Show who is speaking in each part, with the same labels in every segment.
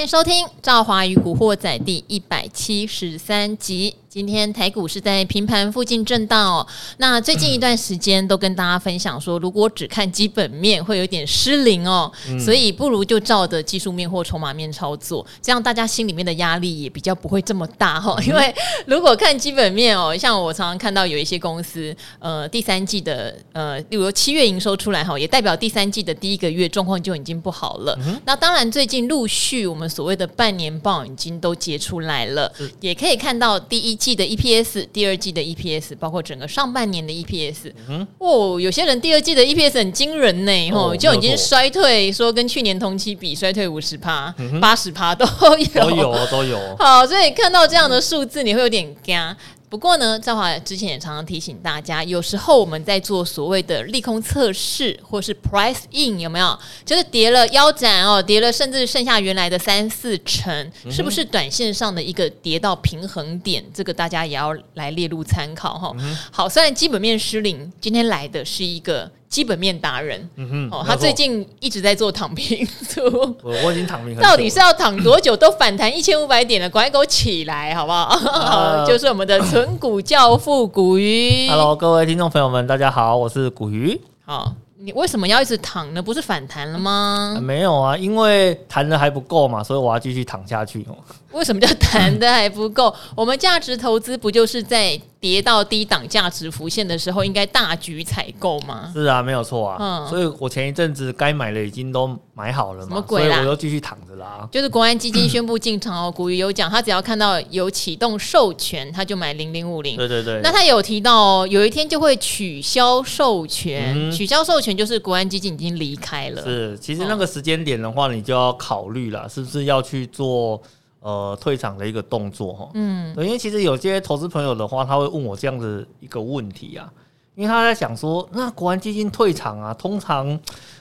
Speaker 1: 欢迎收听《赵华与古惑仔》第一百七十三集。今天台股是在平盘附近震荡哦。那最近一段时间都跟大家分享说，如果只看基本面会有点失灵哦，所以不如就照着技术面或筹码面操作，这样大家心里面的压力也比较不会这么大哈。因为如果看基本面哦，像我常常看到有一些公司，呃，第三季的呃，例如七月营收出来哈，也代表第三季的第一个月状况就已经不好了。那当然，最近陆续我们所谓的半年报已经都结出来了，也可以看到第一。季的 EPS，第二季的 EPS，包括整个上半年的 EPS，嗯，哦，有些人第二季的 EPS 很惊人呢，哦，就已经衰退，说跟去年同期比衰退五十趴、八十趴都有，
Speaker 2: 都有，都有。
Speaker 1: 好，所以看到这样的数字，你会有点惊。不过呢，赵华之前也常常提醒大家，有时候我们在做所谓的利空测试，或是 price in，有没有？就是跌了腰斩哦，跌了甚至剩下原来的三四成，是不是短线上的一个跌到平衡点？这个大家也要来列入参考哈。好，虽然基本面失灵，今天来的是一个。基本面达人，嗯哼，哦，他最近一直在做躺平族，
Speaker 2: 我我已经躺平，
Speaker 1: 到底是要躺多久？都反弹一千五百点了，赶快给我起来，好不好？呃、就是我们的存股教父古鱼。
Speaker 2: Hello，各位听众朋友们，大家好，我是古鱼。
Speaker 1: 好。你为什么要一直躺呢？不是反弹了吗？
Speaker 2: 啊，没有啊，因为弹的还不够嘛，所以我要继续躺下去。
Speaker 1: 为什么叫弹的还不够？我们价值投资不就是在跌到低档价值浮现的时候，应该大举采购吗？
Speaker 2: 是啊，没有错啊。嗯，所以我前一阵子该买的已经都买好了嘛，什么鬼啦？所以我都继续躺着啦。
Speaker 1: 就是国安基金宣布进场哦，古语有讲，他只要看到有启动授权，他就买零零五零。
Speaker 2: 对对对。
Speaker 1: 那他有提到哦，有一天就会取消授权，嗯、取消授权。就是国安基金已经离开了。
Speaker 2: 是，其实那个时间点的话，你就要考虑了，是不是要去做呃退场的一个动作哈？嗯，因为其实有些投资朋友的话，他会问我这样子一个问题啊，因为他在想说，那国安基金退场啊，通常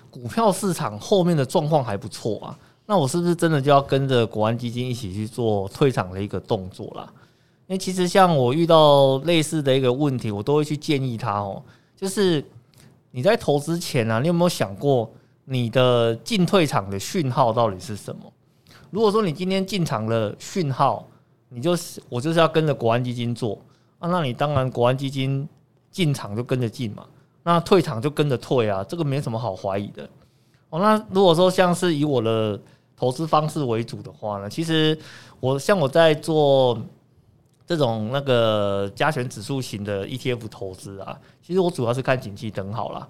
Speaker 2: 股票市场后面的状况还不错啊，那我是不是真的就要跟着国安基金一起去做退场的一个动作啦？因为其实像我遇到类似的一个问题，我都会去建议他哦，就是。你在投资前啊，你有没有想过你的进退场的讯号到底是什么？如果说你今天进场的讯号，你就是我就是要跟着国安基金做啊，那你当然国安基金进场就跟着进嘛，那退场就跟着退啊，这个没什么好怀疑的。哦，那如果说像是以我的投资方式为主的话呢，其实我像我在做。这种那个加权指数型的 ETF 投资啊，其实我主要是看景气灯号啦。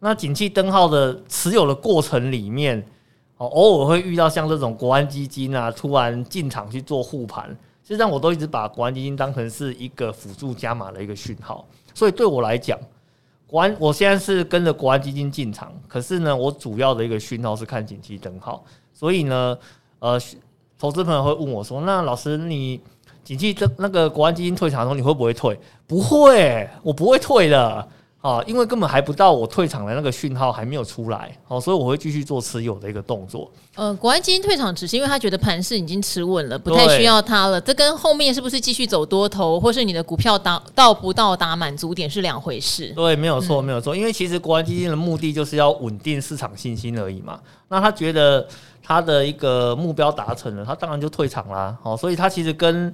Speaker 2: 那景气灯号的持有的过程里面，哦，偶尔会遇到像这种国安基金啊，突然进场去做护盘，实际上我都一直把国安基金当成是一个辅助加码的一个讯号。所以对我来讲，国安我现在是跟着国安基金进场，可是呢，我主要的一个讯号是看景气灯号。所以呢，呃，投资朋友会问我说：“那老师你？”景气这那个国安基金退场的时候，你会不会退？不会，我不会退的啊，因为根本还不到我退场的那个讯号还没有出来，哦，所以我会继续做持有的一个动作。
Speaker 1: 呃，国安基金退场只是因为他觉得盘势已经持稳了，不太需要它了。这跟后面是不是继续走多头，或是你的股票达到不到达满足点是两回事。
Speaker 2: 对，没有错，没有错。因为其实国安基金的目的就是要稳定市场信心而已嘛。那他觉得。他的一个目标达成了，他当然就退场啦。好，所以他其实跟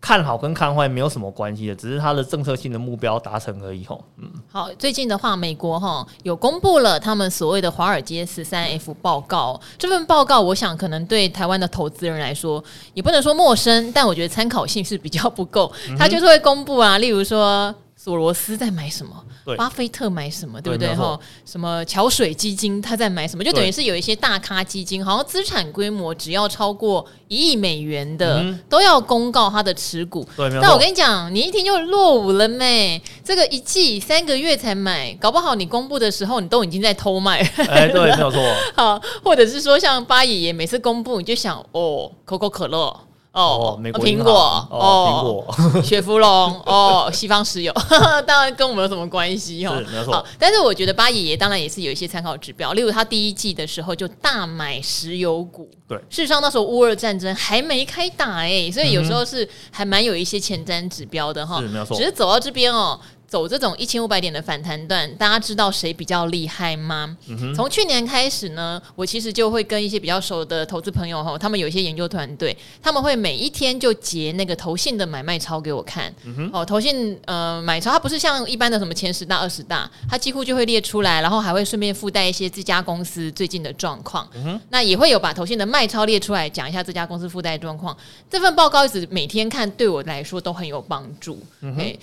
Speaker 2: 看好跟看坏没有什么关系的，只是它的政策性的目标达成而已。吼，嗯，
Speaker 1: 好，最近的话，美国哈有公布了他们所谓的华尔街十三 F 报告。这份报告，我想可能对台湾的投资人来说也不能说陌生，但我觉得参考性是比较不够。他就是会公布啊，例如说索罗斯在买什么。巴菲特买什么，对不对？哈，什么桥水基金他在买什么，就等于是有一些大咖基金，好像资产规模只要超过一亿美元的，嗯、都要公告他的持股。但我跟你讲，你一听就落伍了咩？这个一季三个月才买，搞不好你公布的时候，你都已经在偷卖。
Speaker 2: 哎，对，没有错。
Speaker 1: 好，或者是说像巴爷爷每次公布，你就想哦，可口可乐。哦，苹果哦，苹果，雪佛龙哦，西方石油，当然跟我们有什么关系哦？没错。但是我觉得巴爷爷当然也是有一些参考指标，例如他第一季的时候就大买石油股。对，事实上那时候乌俄战争还没开打哎，所以有时候是还蛮有一些前瞻指标的哈。是没错。只是走到这边哦。
Speaker 2: 走这种一千五百点的反弹段，大家知道谁比较厉害吗？从、嗯、去年开始呢，我其实就会跟一些比较熟的投资朋友哈，他们有一些研究团队，他们会每一天就截那个投信的买卖超给我看。嗯、哦，投信呃买超，它不是像一般的什么前十大、二十大，它几乎就会列出来，然后还会顺便附带一些这家公司最近的状况。嗯、那也会有把投信的卖超列出来，讲一下这家公司附带状况。这份报告一直每天看，对我来说都很有帮助。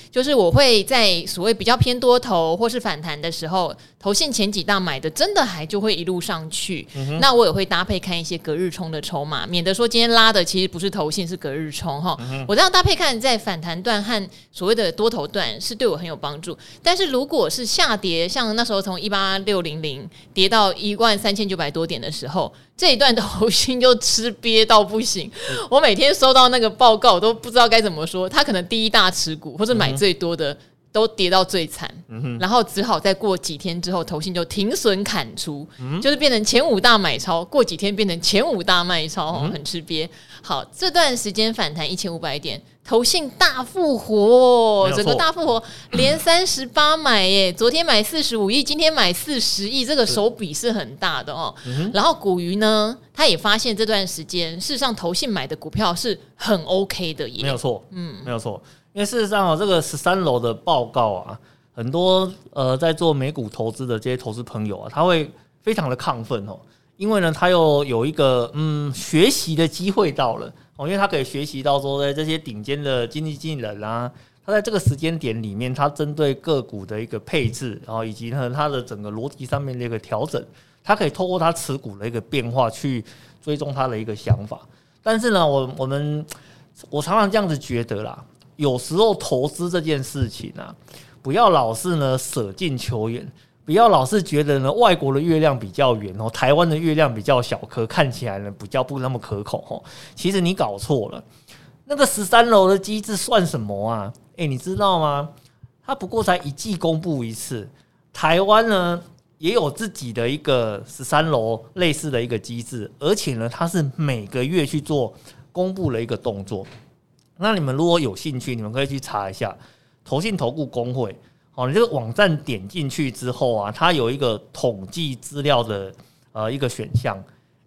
Speaker 2: 就是我会在所谓比较偏多头或是反弹的时候，投信前几大买的真的还就会一路上去。嗯、那我也会搭配看一些隔日冲的筹码，免得说今天拉的其实不是投信，是隔日冲哈。我这样搭配看，在反弹段和所谓的多头段是对我很有帮助。但是如果是下跌，像那时候从一八六零零跌到一万三千九百多点的时候，这一段投信就吃瘪到不行。我每天收到那个报告，我都不知道该怎么说。他可能第一大持股或者买最多的。都跌到最惨，嗯，然后只好再过几天之后，投信就停损砍出，嗯，就是变成前五大买超，过几天变成前五大卖超，嗯，很吃瘪。好，这段时间反弹一千五百点，投信大复活，整个大复活，连三十八买耶，昨天买四十五亿，今天买四十亿，这个手笔是很大的哦。然后股鱼呢，他也发现这段时间，事实上投信买的股票是很 OK 的耶，没有错，嗯，没有错。因为事实上哦，这个十三楼的报告啊，很多呃在做美股投资的这些投资朋友啊，他会非常的亢奋哦，因为呢，他又有一个嗯学习的机会到了哦，因为他可以学习到说，在这些顶尖的经济经理人啊，他在这个时间点里面，他针对个股的一个配置，然后以及呢他的整个逻辑上面的一个调整，他可以透过他持股的一个变化去追踪他的一个想法。但是呢，我我们我常常这样子觉得啦。有时候投资这件事情啊，不要老是呢舍近求远，不要老是觉得呢外国的月亮比较圆哦，台湾的月亮比较小颗，看起来呢比较不那么可口哦。其实你搞错了，那个十三楼的机制算什么啊？诶，你知道吗？它不过才一季公布一次，台湾呢也有自己的一个十三楼类似的一个机制，而且呢它是每个月去做公布的一个动作。那你们如果有兴趣，你们可以去查一下投信投顾公会。哦，你这个网站点进去之后啊，它有一个统计资料的呃一个选项。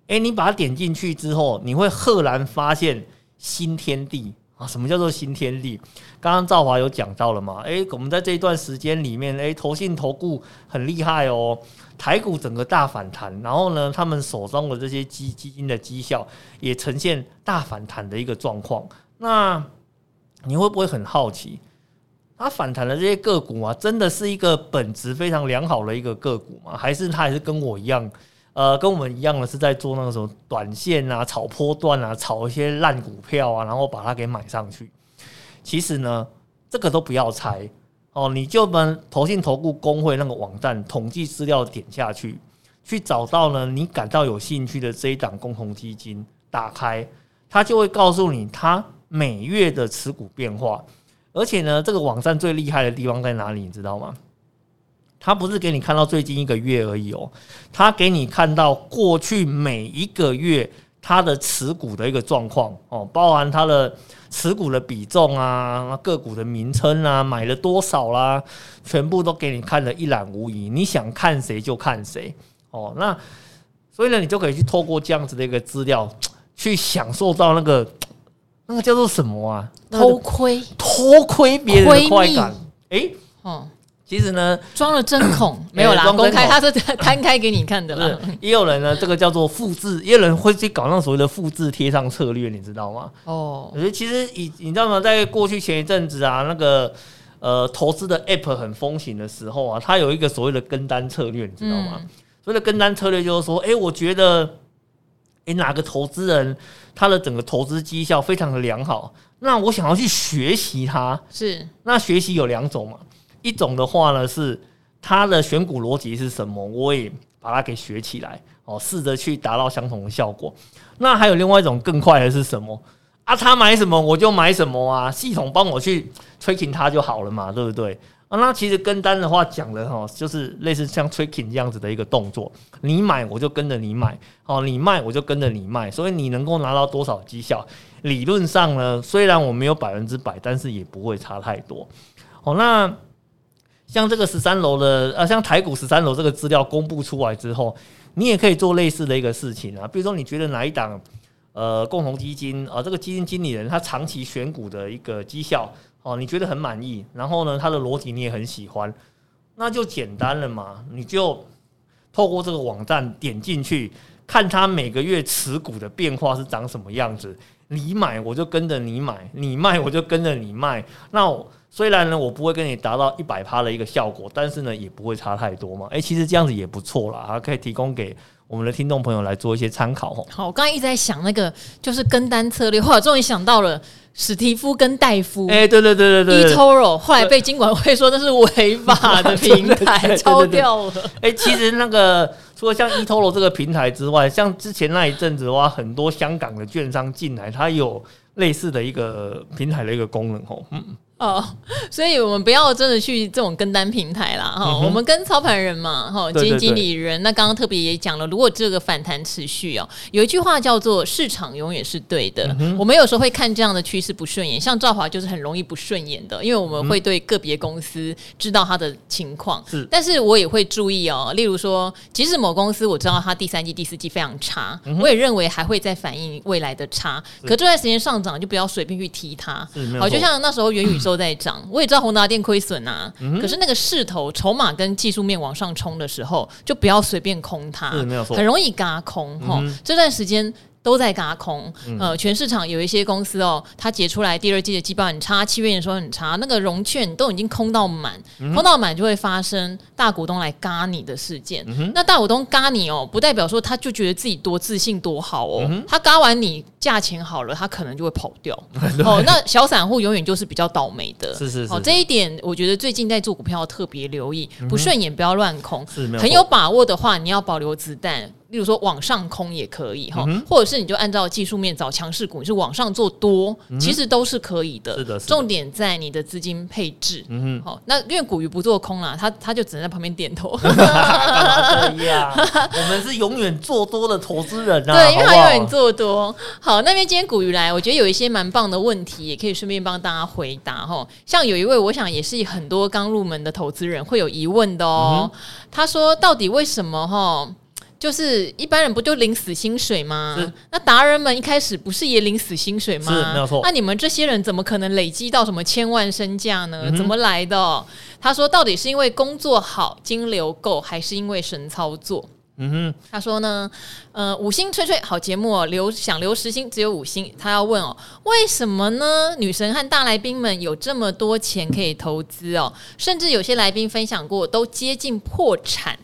Speaker 2: 诶，你把它点进去之后，你会赫然发现新天地啊！什么叫做新天地？刚刚赵华有讲到了嘛？诶，我们在这一段时间里面，诶，投信投顾很厉害哦，台股整个大反弹，然后呢，他们手中的这些基基金的绩效也呈现大反弹的一个状况。那你会不会很好奇，它反弹的这些个股啊，真的是一个本质非常良好的一个个股吗？还是它还是跟我一样，呃，跟我们一样的是在做那个什么短线啊、炒波段啊、炒一些烂股票啊，然后把它给买上去？其实呢，这个都不要猜哦，你就把投信投顾公会那个网站统计资料点下去，去找到呢你感到有兴趣的这一档共同基金，打开它就会告诉你它。每月的持股变化，而且呢，这个网站最厉害的地方在哪里？你知道吗？它不是给你看到最近一个月而已哦，它给你看到过去每一个月它的持股的一个状况哦，包含它的持股的比重啊、个股的名称啊、买了多少啦，全部都给你看得一览无遗。你想看谁就看谁哦。那所以呢，你就可以去透过这样子的一个资料，去享受到那个。那个叫做什么啊？偷窥，偷窥别人的快感。哎、欸，哦，其实呢，装了针孔 没有啦，公开，他是摊开给你看的啦。也有人呢，这个叫做复制，也有人会去搞那所谓的复制贴上策略，你知道吗？哦，我觉得其实你你知道吗？在过去前一阵子啊，那个呃投资的 App 很风行的时候啊，它有一个所谓的跟单策略，你知道吗？嗯、所谓的跟单策略就是说，哎、欸，我觉得。诶，哪个投资人他的整个投资绩效非常的良好，那我想要去学习他，是那学习有两种嘛，一种的话呢是他的选股逻辑是什么，我也把它给学起来哦，试着去达到相同的效果。那还有另外一种更快的是什么啊？他买什么我就买什么啊，系统帮我去 tracking 他就好了嘛，对不对？啊，那其实跟单的话讲的哈，就是类似像 tracking 这样子的一个动作，你买我就跟着你买，哦，你卖我就跟着你卖，所以你能够拿到多少绩效，理论上呢，虽然我没有百分之百，但是也不会差太多。哦，那像这个十三楼的啊，像台股十三楼这个资料公布出来之后，你也可以做类似的一个事情啊。比如说，你觉得哪一档呃共同基金啊，这个基金经理人他长期选股的一个绩效哦，你觉得很满意，然后呢，他的逻辑你也很喜欢，那就简单了嘛，你就透过这个网站点进去，看他每个月持股的变化是长什么样子。你买我就跟着你买，你卖我就跟着你卖。那虽然呢，我不会跟你达到一百趴的一个效果，但是呢，也不会差太多嘛。诶、其实这样子也不错啦，还可以提供给我们的听众朋友来做一些参考吼。
Speaker 1: 好，我刚刚一直在想那个就是跟单策略，后来终于想到了史蒂夫跟戴夫。
Speaker 2: 哎、欸，对对对对对
Speaker 1: ，eToro 后来被金管会说那是违法的平台，超掉了。
Speaker 2: 诶，其实那个。除了像 eToro 这个平台之外，像之前那一阵子的话，很多香港的券商进来，它有类似的一个平台的一个功能哦。嗯。
Speaker 1: 哦，所以我们不要真的去这种跟单平台啦哈，嗯、我们跟操盘人嘛哈，基金经理人。那刚刚特别也讲了，如果这个反弹持续哦，有一句话叫做“市场永远是对的”。嗯、我们有时候会看这样的趋势不顺眼，像赵华就是很容易不顺眼的，因为我们会对个别公司知道它的情况，是，但是我也会注意哦，例如说，即使某公司我知道它第三季、第四季非常差，嗯、我也认为还会再反映未来的差，可这段时间上涨就不要随便去踢它。好，就像那时候元宇宙。都在涨，我也知道宏达电亏损啊，嗯、可是那个势头、筹码跟技术面往上冲的时候，就不要随便空它，很容易嘎空哈。嗯、这段时间。都在嘎空，呃，全市场有一些公司哦，它结出来第二季的季报很差，七月的时候很差，那个融券都已经空到满，嗯、空到满就会发生大股东来嘎你的事件。那大股东嘎你哦，不代表说他就觉得自己多自信多好哦，嗯、他嘎完你价钱好了，他可能就会跑掉。哦，那小散户永远就是比较倒霉的。是是是。哦，这一点我觉得最近在做股票特别留意，不顺眼不要乱空，嗯、很有把握的话你要保留子弹。例如说往上空也可以哈，嗯、或者是你就按照技术面找强势股，你是往上做多，嗯、其实都是可以的。是的，是的，重点在你的资金配置。嗯哼，好，那因为股鱼不做空啦，他他就只能在旁边点头。干嘛
Speaker 2: 这样？我们是永远做多的投资人啊！
Speaker 1: 对，因为他永远做多。好，那边今天股鱼来，我觉得有一些蛮棒的问题，也可以顺便帮大家回答哈。像有一位，我想也是很多刚入门的投资人会有疑问的哦。嗯、他说，到底为什么哈？就是一般人不就领死薪水吗？那达人们一开始不是也领死薪水吗？是，没有错。那你们这些人怎么可能累积到什么千万身价呢？嗯、怎么来的？他说，到底是因为工作好、金流够，还是因为神操作？嗯哼，他说呢，呃，五星吹吹好节目哦，留想留十星只有五星。他要问哦，为什么呢？女神和大来宾们有这么多钱可以投资哦，甚至有些来宾分享过，都接近破产。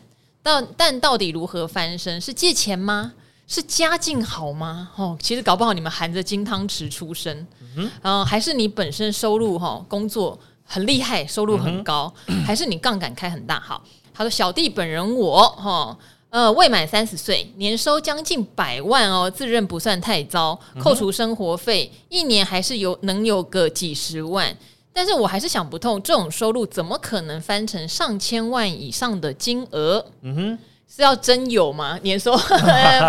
Speaker 1: 但但到底如何翻身？是借钱吗？是家境好吗？哦，其实搞不好你们含着金汤匙出生，嗯还是你本身收入哈、哦，工作很厉害，收入很高，嗯、还是你杠杆开很大？好，他说小弟本人我哈、哦，呃，未满三十岁，年收将近百万哦，自认不算太糟，扣除生活费，一年还是有能有个几十万。但是我还是想不通，这种收入怎么可能翻成上千万以上的金额？嗯哼，是要真有吗？年收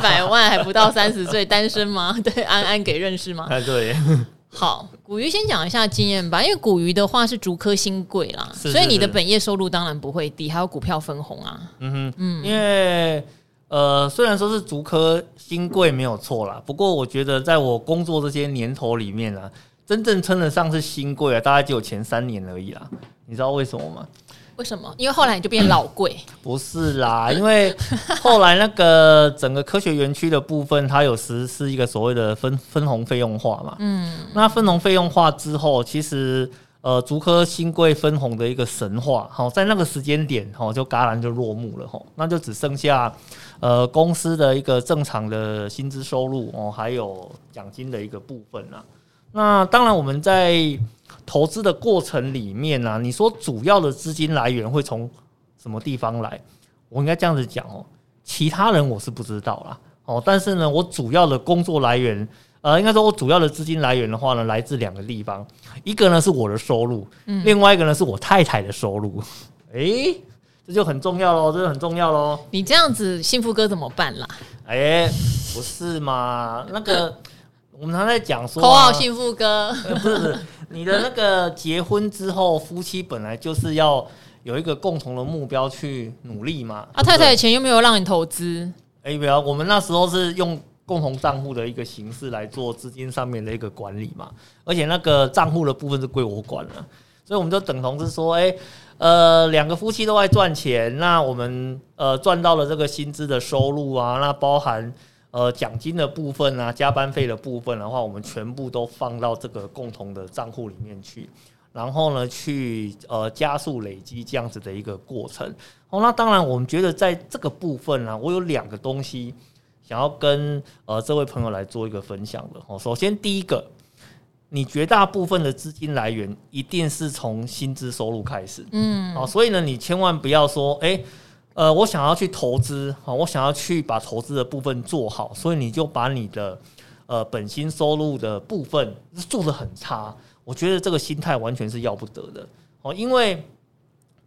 Speaker 1: 百万还不到三十岁，单身吗？对，安安给认识吗？哎，对。好，古鱼先讲一下经验吧，因为古鱼的话是竹科新贵啦，是是是，所以你的本业收入当然不会低，还有股票分红啊。嗯哼，嗯，因为
Speaker 2: 呃，虽然说是竹科新贵没有错啦，不过我觉得在我工作这些年头里面啊。真正称得上是新贵啊，大概只有前三年而已啦。你知道为什么吗？
Speaker 1: 为什么？因为后来你就变老贵。
Speaker 2: 不是啦，因为后来那个整个科学园区的部分，它有实施一个所谓的分分红费用化嘛。嗯。那分红费用化之后，其实呃，竹科新贵分红的一个神话，好，在那个时间点，哈，就戛然就落幕了，哈，那就只剩下呃公司的一个正常的薪资收入哦，还有奖金的一个部分啦。那当然，我们在投资的过程里面呢、啊，你说主要的资金来源会从什么地方来？我应该这样子讲哦，其他人我是不知道啦哦，但是呢，我主要的工作来源，呃，应该说我主要的资金来源的话呢，来自两个地方，一个呢是我的收入，嗯，另外一个呢是我太太的收入，诶、欸，这就很重要喽，这就很重要喽。
Speaker 1: 你这样子，幸福哥怎么办啦？
Speaker 2: 哎、欸，不是嘛，那个。我们常在讲说，
Speaker 1: 口号幸福歌，
Speaker 2: 不是不是，你的那个结婚之后，夫妻本来就是要有一个共同的目标去努力嘛。
Speaker 1: 啊，太太的钱又没有让你投资？
Speaker 2: 哎，不要，我们那时候是用共同账户的一个形式来做资金上面的一个管理嘛，而且那个账户的部分是归我管了，所以我们就等同是说，哎，呃，两个夫妻都在赚钱，那我们呃赚到了这个薪资的收入啊，那包含。呃，奖金的部分啊，加班费的部分的话，我们全部都放到这个共同的账户里面去，然后呢，去呃加速累积这样子的一个过程。哦，那当然，我们觉得在这个部分呢，我有两个东西想要跟呃这位朋友来做一个分享的。哦，首先第一个，你绝大部分的资金来源一定是从薪资收入开始，嗯，哦，所以呢，你千万不要说，哎。呃，我想要去投资，好，我想要去把投资的部分做好，所以你就把你的呃本薪收入的部分做得很差，我觉得这个心态完全是要不得的哦，因为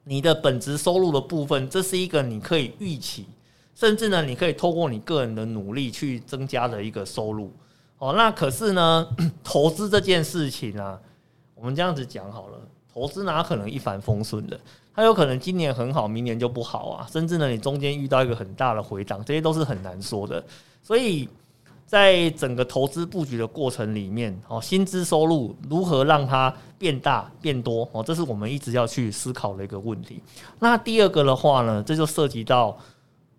Speaker 2: 你的本职收入的部分，这是一个你可以预期，甚至呢，你可以透过你个人的努力去增加的一个收入哦。那可是呢，投资这件事情啊，我们这样子讲好了，投资哪可能一帆风顺的？它有可能今年很好，明年就不好啊，甚至呢，你中间遇到一个很大的回档，这些都是很难说的。所以在整个投资布局的过程里面，哦，薪资收入如何让它变大变多，哦，这是我们一直要去思考的一个问题。那第二个的话呢，这就涉及到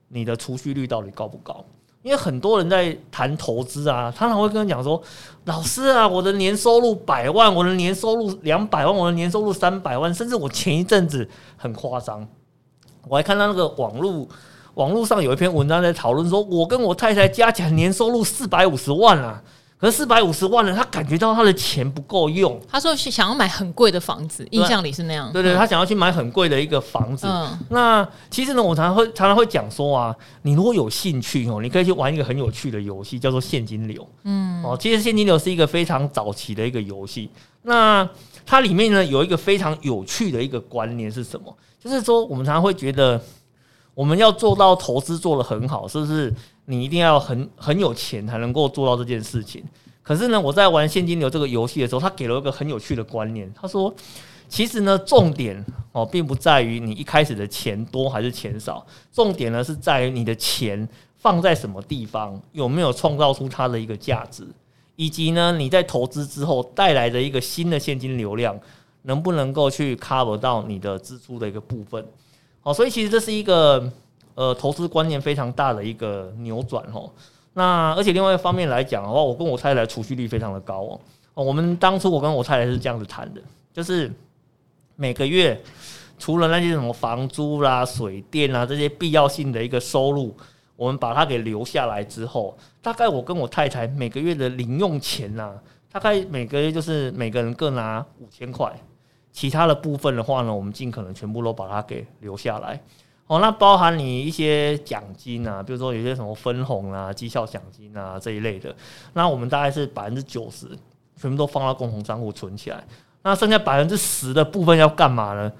Speaker 2: 你的储蓄率到底高不高？因为很多人在谈投资啊，他常会跟我讲说：“老师啊，我的年收入百万，我的年收入两百万，我的年收入三百万，甚至我前一阵子很夸张，我还看到那个网络网络上有一篇文章在讨论说，我跟我太太加起来年收入四百五十万啊。”可是四百五十万呢，他感觉到他的钱不够用。
Speaker 1: 他说是想要买很贵的房子，印象里是那样。
Speaker 2: 对对，他想要去买很贵的一个房子。嗯，那其实呢，我常常会常常会讲说啊，你如果有兴趣哦，你可以去玩一个很有趣的游戏，叫做现金流。嗯，哦，其实现金流是一个非常早期的一个游戏。那它里面呢，有一个非常有趣的一个观念是什么？就是说，我们常常会觉得，我们要做到投资做得很好，是不是？你一定要很很有钱才能够做到这件事情。可是呢，我在玩现金流这个游戏的时候，他给了一个很有趣的观念。他说，其实呢，重点哦，并不在于你一开始的钱多还是钱少，重点呢是在于你的钱放在什么地方，有没有创造出它的一个价值，以及呢，你在投资之后带来的一个新的现金流量，能不能够去 cover 到你的支出的一个部分。好，所以其实这是一个。呃，投资观念非常大的一个扭转哦。那而且另外一方面来讲的话，我跟我太太储蓄率非常的高哦。我们当初我跟我太太是这样子谈的，就是每个月除了那些什么房租啦、水电啊这些必要性的一个收入，我们把它给留下来之后，大概我跟我太太每个月的零用钱呐，大概每个月就是每个人各拿五千块，其他的部分的话呢，我们尽可能全部都把它给留下来。哦，那包含你一些奖金啊，比如说有些什么分红啊、绩效奖金啊这一类的，那我们大概是百分之九十全部都放到共同账户存起来，那剩下百分之十的部分要干嘛呢？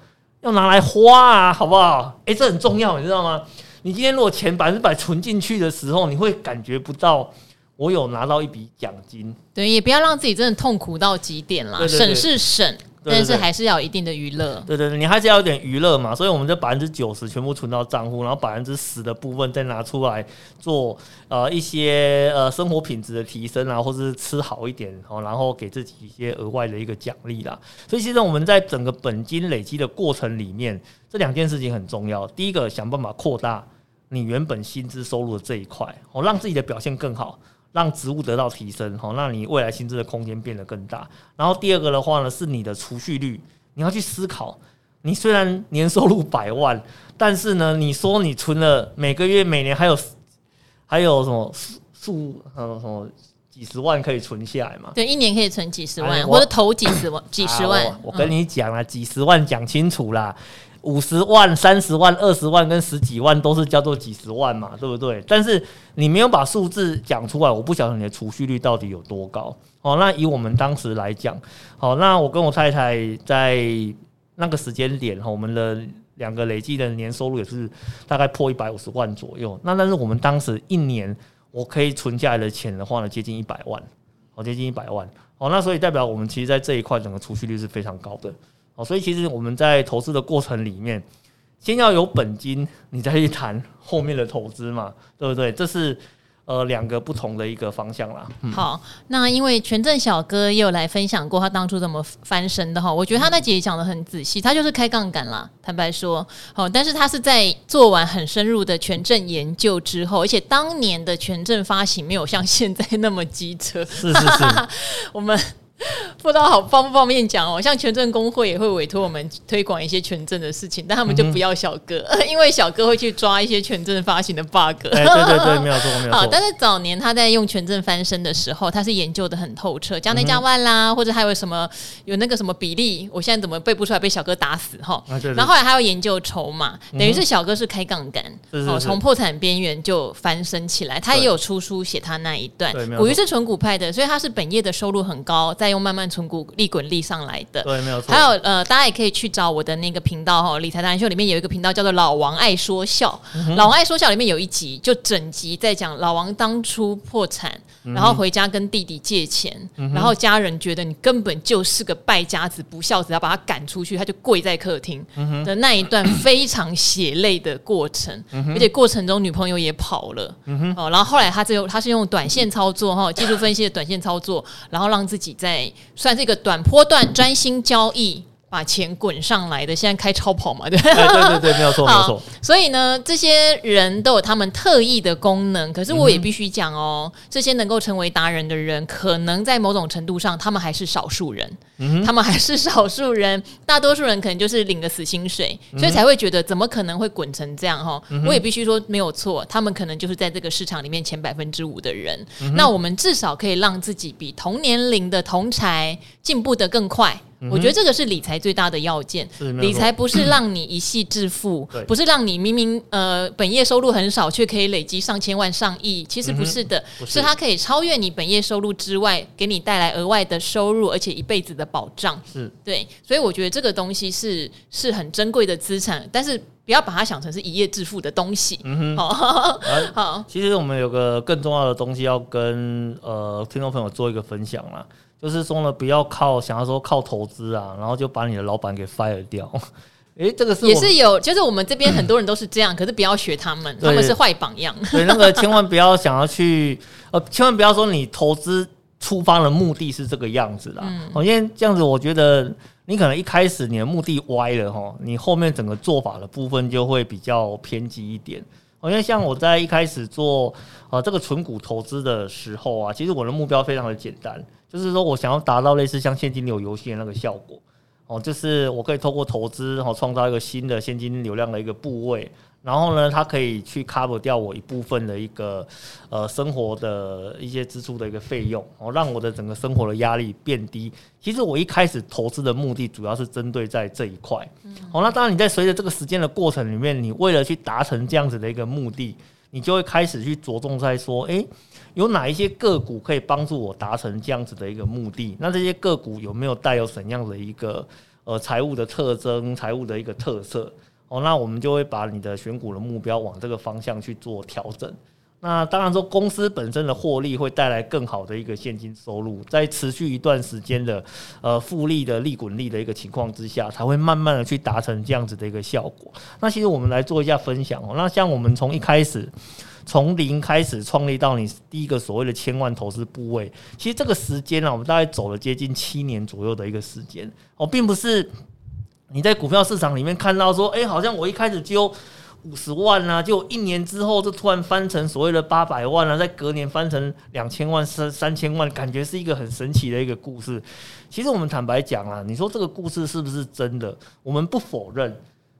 Speaker 2: 要拿来花啊，好不好？诶，这很重要，你知道吗？你今天如果钱百分之百存进去的时候，你会感觉不到我有拿到一笔奖金。
Speaker 1: 对，也不要让自己真的痛苦到极点啦，省是省。但是还是要有一定的娱乐，
Speaker 2: 对对对，你还是要有点娱乐嘛，所以我们这百分之九十全部存到账户，然后百分之十的部分再拿出来做呃一些呃生活品质的提升啊，或者是吃好一点哦，然后给自己一些额外的一个奖励啦。所以其实我们在整个本金累积的过程里面，这两件事情很重要。第一个，想办法扩大你原本薪资收入的这一块，哦，让自己的表现更好。让职务得到提升，好，让你未来薪资的空间变得更大。然后第二个的话呢，是你的储蓄率，你要去思考，你虽然年收入百万，但是呢，你说你存了每个月、每年还有还有什么数呃什么几十万可以存下来嘛？
Speaker 1: 对，一年可以存几十万，哎、或者投几十万、几十万。
Speaker 2: 我跟你讲啊，几十万讲清楚啦。五十万、三十万、二十万跟十几万都是叫做几十万嘛，对不对？但是你没有把数字讲出来，我不晓得你的储蓄率到底有多高。好，那以我们当时来讲，好，那我跟我太太在那个时间点，哈，我们的两个累计的年收入也是大概破一百五十万左右。那但是我们当时一年我可以存下来的钱的话呢，接近一百万，好，接近一百万。好，那所以代表我们其实在这一块整个储蓄率是非常高的。哦，所以其实我们在投资的过程里面，先要有本金，你再去谈后面的投资嘛，对不对？这是。呃，两个不同的一个方向啦。
Speaker 1: 嗯、好，那因为权证小哥也有来分享过他当初怎么翻身的哈，我觉得他那集讲的很仔细，他就是开杠杆啦。坦白说，好，但是他是在做完很深入的权证研究之后，而且当年的权证发行没有像现在那么机车，
Speaker 2: 是是是，
Speaker 1: 我们。不知道好方不方便讲哦，像权证工会也会委托我们推广一些权证的事情，但他们就不要小哥，嗯、因为小哥会去抓一些权证发行的 bug。
Speaker 2: 哎，对对对，没有错，没有错。
Speaker 1: 好，但是早年他在用权证翻身的时候，他是研究的很透彻，加内加万啦，嗯、或者还有什么有那个什么比例，我现在怎么背不出来，被小哥打死哈。啊、然后后来还要研究筹码，等于是小哥是开杠杆，哦、嗯，从破产边缘就翻身起来。他也有出书写他那一段，股鱼是纯股派的，所以他是本业的收入很高，再用慢慢。存股利滚利上来的，
Speaker 2: 对，没有错。
Speaker 1: 还有呃，大家也可以去找我的那个频道哈，理财达人秀里面有一个频道叫做老王爱说笑，嗯、老王爱说笑里面有一集就整集在讲老王当初破产，嗯、然后回家跟弟弟借钱，嗯、然后家人觉得你根本就是个败家子、不孝子，要把他赶出去，他就跪在客厅的那一段非常血泪的过程，嗯、而且过程中女朋友也跑了，嗯、哦，然后后来他就他是用短线操作哈，技术分析的短线操作，然后让自己在。算这个短波段专心交易，把钱滚上来的，现在开超跑嘛，对不对？
Speaker 2: 对对对，没有错，没有错。
Speaker 1: 所以呢，这些人都有他们特异的功能。可是我也必须讲哦，嗯、这些能够成为达人的人，可能在某种程度上，他们还是少数人。嗯、他们还是少数人，大多数人可能就是领个死薪水，所以才会觉得怎么可能会滚成这样哈？嗯、我也必须说没有错，他们可能就是在这个市场里面前百分之五的人。嗯、那我们至少可以让自己比同年龄的同才进步的更快。我觉得这个是理财最大的要件。理财不是让你一夕致富，不是让你明明呃本业收入很少，却可以累积上千万、上亿。其实不是的，是它可以超越你本业收入之外，给你带来额外的收入，而且一辈子的保障。是对，所以我觉得这个东西是是很珍贵的资产，但是不要把它想成是一夜致富的东西。嗯哼，好，
Speaker 2: 好。其实我们有个更重要的东西要跟呃听众朋友做一个分享啦。就是说呢，不要靠想要说靠投资啊，然后就把你的老板给 fire 掉。诶、欸，这个是
Speaker 1: 也是有，就是我们这边很多人都是这样，可是不要学他们，他们是坏榜样。
Speaker 2: 对，那个千万不要想要去，呃，千万不要说你投资出发的目的是这个样子啦。嗯，因为这样子，我觉得你可能一开始你的目的歪了哈，你后面整个做法的部分就会比较偏激一点。因为像我在一开始做呃这个纯股投资的时候啊，其实我的目标非常的简单。就是说我想要达到类似像现金流游戏的那个效果哦，就是我可以透过投资然后创造一个新的现金流量的一个部位，然后呢，它可以去 cover 掉我一部分的一个呃生活的一些支出的一个费用哦，让我的整个生活的压力变低。其实我一开始投资的目的主要是针对在这一块，哦，那当然你在随着这个时间的过程里面，你为了去达成这样子的一个目的，你就会开始去着重在说，诶。有哪一些个股可以帮助我达成这样子的一个目的？那这些个股有没有带有怎样的一个呃财务的特征、财务的一个特色？哦，那我们就会把你的选股的目标往这个方向去做调整。那当然说，公司本身的获利会带来更好的一个现金收入，在持续一段时间的呃复利的利滚利的一个情况之下，才会慢慢的去达成这样子的一个效果。那其实我们来做一下分享哦。那像我们从一开始。从零开始创立到你第一个所谓的千万投资部位，其实这个时间呢，我们大概走了接近七年左右的一个时间哦，并不是你在股票市场里面看到说，哎，好像我一开始就五十万啊，就一年之后就突然翻成所谓的八百万啊，在隔年翻成两千万、三三千万，感觉是一个很神奇的一个故事。其实我们坦白讲啊，你说这个故事是不是真的？我们不否认，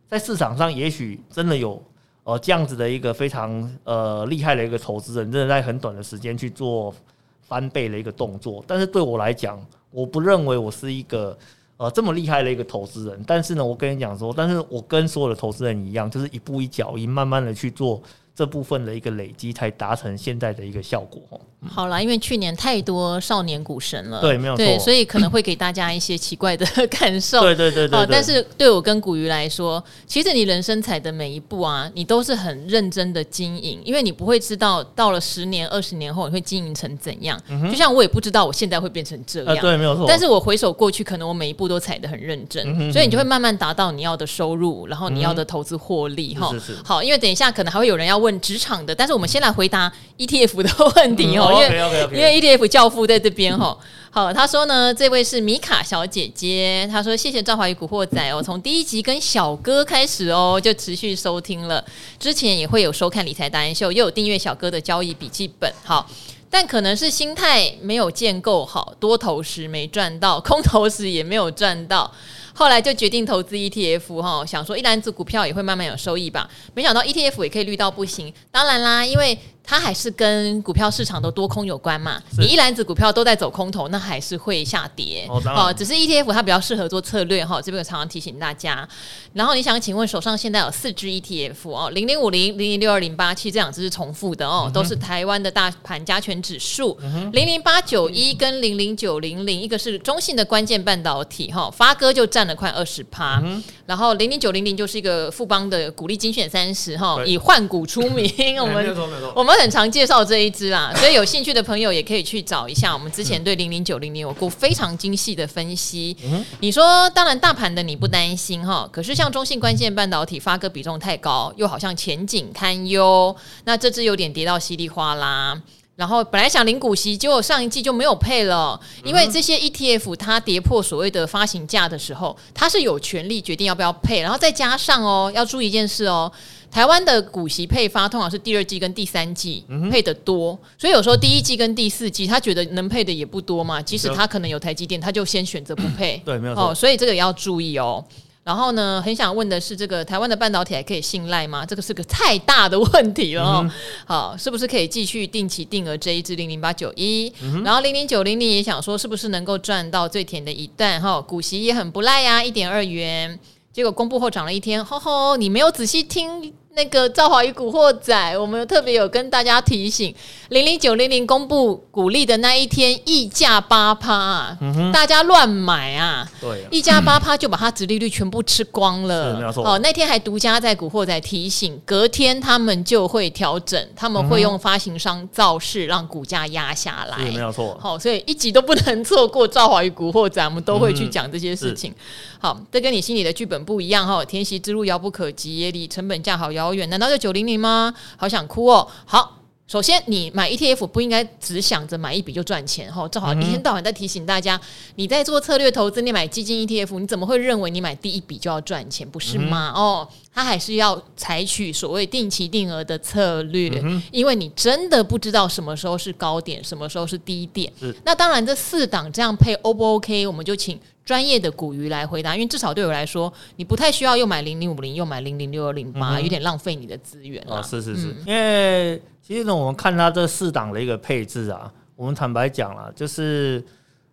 Speaker 2: 在市场上也许真的有。呃，这样子的一个非常呃厉害的一个投资人，真的在很短的时间去做翻倍的一个动作。但是对我来讲，我不认为我是一个呃这么厉害的一个投资人。但是呢，我跟你讲说，但是我跟所有的投资人一样，就是一步一脚印，慢慢的去做这部分的一个累积，才达成现在的一个效果。
Speaker 1: 好啦，因为去年太多少年股神了，
Speaker 2: 对，没有错，
Speaker 1: 对，所以可能会给大家一些奇怪的感受。
Speaker 2: 对对对对，对。
Speaker 1: 但是对我跟古鱼来说，其实你人生踩的每一步啊，你都是很认真的经营，因为你不会知道到了十年、二十年后你会经营成怎样。嗯、就像我也不知道我现在会变成这样，呃、
Speaker 2: 对，没有错。
Speaker 1: 但是我回首过去，可能我每一步都踩得很认真，嗯、所以你就会慢慢达到你要的收入，然后你要的投资获利哈、嗯。好，因为等一下可能还会有人要问职场的，但是我们先来回答 ETF 的问题哦、嗯，因为 okay, okay, okay. 因为 ETF 教父在这边哈。好，他说呢，这位是米卡小姐姐，她说谢谢赵华宇古惑仔哦，从第一集跟小哥开始哦，就持续收听了，之前也会有收看理财达人秀，又有订阅小哥的交易笔记本，好，但可能是心态没有建构好，多头时没赚到，空头时也没有赚到。后来就决定投资 ETF 哈，想说一篮子股票也会慢慢有收益吧，没想到 ETF 也可以绿到不行。当然啦，因为它还是跟股票市场的多空有关嘛。你一篮子股票都在走空头，那还是会下跌。哦，只是 ETF 它比较适合做策略哈，这边常常提醒大家。然后你想请问手上现在有四只 ETF 哦，零零五零、零零六二零八七这两只是重复的哦，都是台湾的大盘加权指数。零零八九一跟零零九零零，一个是中性的关键半导体哈，发哥就占。了快二十趴，然后零零九零零就是一个富邦的股利精选三十哈，以换股出名。我们我们很常介绍这一支啦，所以有兴趣的朋友也可以去找一下。我们之前对零零九零零有过非常精细的分析。你说，当然大盘的你不担心哈，可是像中信关键半导体发哥比重太高，又好像前景堪忧，那这支有点跌到稀里哗啦。然后本来想领股息，结果上一季就没有配了，因为这些 ETF 它跌破所谓的发行价的时候，它是有权利决定要不要配。然后再加上哦，要注意一件事哦，台湾的股息配发通常是第二季跟第三季配的多，所以有时候第一季跟第四季他觉得能配的也不多嘛，即使他可能有台积电，他就先选择不配。
Speaker 2: 对，没有错。
Speaker 1: 哦，所以这个也要注意哦。然后呢，很想问的是，这个台湾的半导体还可以信赖吗？这个是个太大的问题了哦。嗯、好，是不是可以继续定期定额这一支零零八九一？然后零零九零零也想说，是不是能够赚到最甜的一段？哈，股息也很不赖呀，一点二元。结果公布后涨了一天，吼吼，你没有仔细听。那个赵华与古惑仔，我们特别有跟大家提醒，零零九零零公布股利的那一天，溢价八趴啊，大家乱买啊，对，溢价八趴就把它殖利率全部吃光了。哦，那天还独家在古惑仔提醒，隔天他们就会调整，他们会用发行商造势让股价压下来。
Speaker 2: 没有错。
Speaker 1: 好，所以一集都不能错过赵华与古惑仔，我们都会去讲这些事情。好，这跟你心里的剧本不一样哈，填息之路遥不可及，也离成本价好遥。遥远？难道就九零零吗？好想哭哦！好，首先你买 ETF 不应该只想着买一笔就赚钱哈。正好一天到晚在提醒大家，你在做策略投资，你买基金 ETF，你怎么会认为你买第一笔就要赚钱？不是吗？哦，他还是要采取所谓定期定额的策略，因为你真的不知道什么时候是高点，什么时候是低点。那当然，这四档这样配 O 不 OK？我们就请。专业的股鱼来回答，因为至少对我来说，你不太需要又买零零五零又买零零六二零八，有点浪费你的资源啊、哦。
Speaker 2: 是是是，嗯、因为其实呢，我们看它这四档的一个配置啊，我们坦白讲了，就是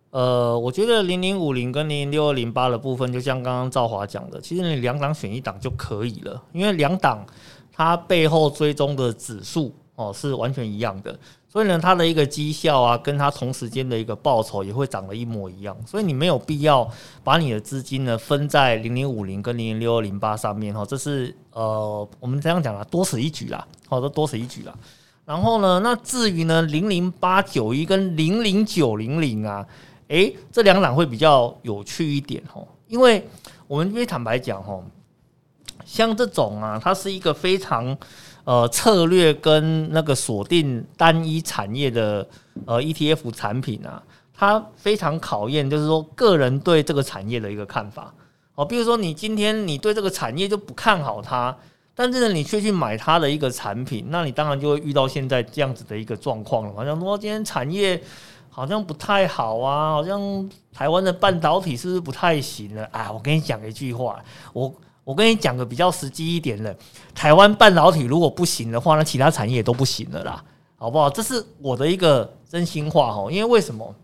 Speaker 2: 呃，我觉得零零五零跟零零六二零八的部分，就像刚刚赵华讲的，其实你两档选一档就可以了，因为两档它背后追踪的指数哦是完全一样的。所以呢，它的一个绩效啊，跟它同时间的一个报酬也会长得一模一样。所以你没有必要把你的资金呢分在零零五零跟零零六二零八上面哈。这是呃，我们这样讲啦，多此一举啦，好，都多此一举啦。然后呢，那至于呢，零零八九一跟零零九零零啊，诶，这两档会比较有趣一点哈，因为我们因为坦白讲哈，像这种啊，它是一个非常。呃，策略跟那个锁定单一产业的呃 ETF 产品啊，它非常考验，就是说个人对这个产业的一个看法。哦，比如说你今天你对这个产业就不看好它，但是呢你却去买它的一个产品，那你当然就会遇到现在这样子的一个状况了。好像说今天产业好像不太好啊，好像台湾的半导体是不是不太行了？啊，我跟你讲一句话，我。我跟你讲个比较实际一点的，台湾半导体如果不行的话，那其他产业都不行了啦，好不好？这是我的一个真心话哈，因为为什么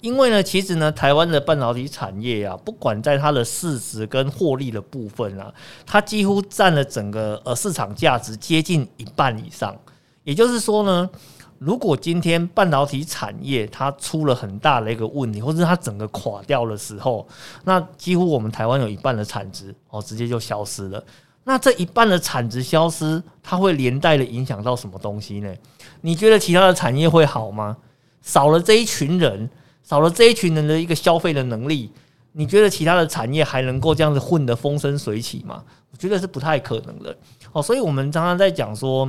Speaker 2: 因为呢，其实呢，台湾的半导体产业啊，不管在它的市值跟获利的部分啊，它几乎占了整个呃市场价值接近一半以上。也就是说呢，如果今天半导体产业它出了很大的一个问题，或者它整个垮掉的时候，那几乎我们台湾有一半的产值哦，直接就消失了。那这一半的产值消失，它会连带的影响到什么东西呢？你觉得其他的产业会好吗？少了这一群人，少了这一群人的一个消费的能力，你觉得其他的产业还能够这样子混得风生水起吗？我觉得是不太可能的。哦，所以我们常常在讲说，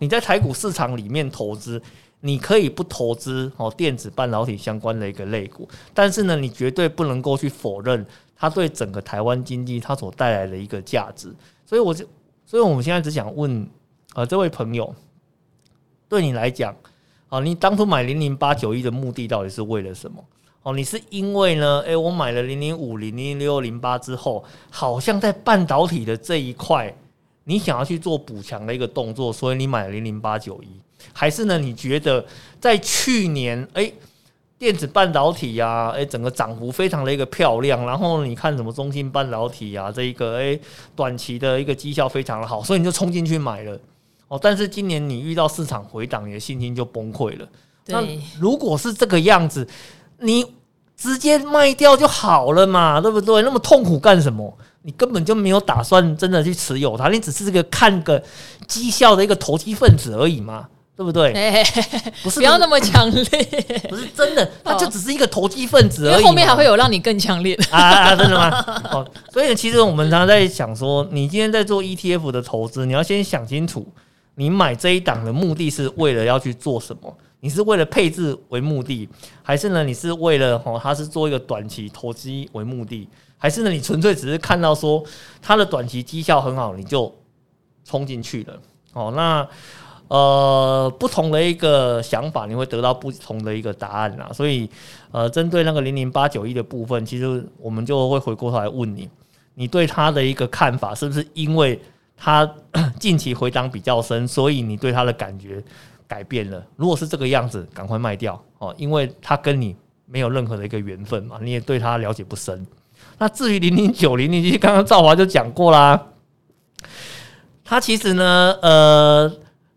Speaker 2: 你在台股市场里面投资，你可以不投资哦电子半导体相关的一个类股，但是呢，你绝对不能够去否认。它对整个台湾经济它所带来的一个价值，所以我就，所以我们现在只想问，呃，这位朋友，对你来讲，啊，你当初买零零八九一的目的到底是为了什么？哦，你是因为呢，诶，我买了零零五零零六零八之后，好像在半导体的这一块，你想要去做补强的一个动作，所以你买了零零八九一，还是呢，你觉得在去年，诶。电子半导体呀、啊，诶、欸，整个涨幅非常的一个漂亮。然后你看什么中芯半导体啊，这一个诶、欸，短期的一个绩效非常的好，所以你就冲进去买了哦。但是今年你遇到市场回档，你的信心就崩溃了。那如果是这个样子，你直接卖掉就好了嘛，对不对？那么痛苦干什么？你根本就没有打算真的去持有它，你只是这个看个绩效的一个投机分子而已嘛。对不对？
Speaker 1: 不是，不要那么强烈，
Speaker 2: 不是真的，它就只是一个投机分子而已。
Speaker 1: 后面还会有让你更强烈的
Speaker 2: 啊！真的吗？哦，所以其实我们常常在想说，你今天在做 ETF 的投资，你要先想清楚，你买这一档的目的是为了要去做什么？你是为了配置为目的，还是呢？你是为了哦，它是做一个短期投机为目的，还是呢？你纯粹只是看到说它的短期绩效很好，你就冲进去了？哦，那。呃，不同的一个想法，你会得到不同的一个答案啦。所以，呃，针对那个零零八九一的部分，其实我们就会回过头来问你，你对它的一个看法，是不是因为它近期回档比较深，所以你对它的感觉改变了？如果是这个样子，赶快卖掉哦，因为它跟你没有任何的一个缘分嘛，你也对他了解不深。那至于零零九零，你其实刚刚赵华就讲过啦，它其实呢，呃。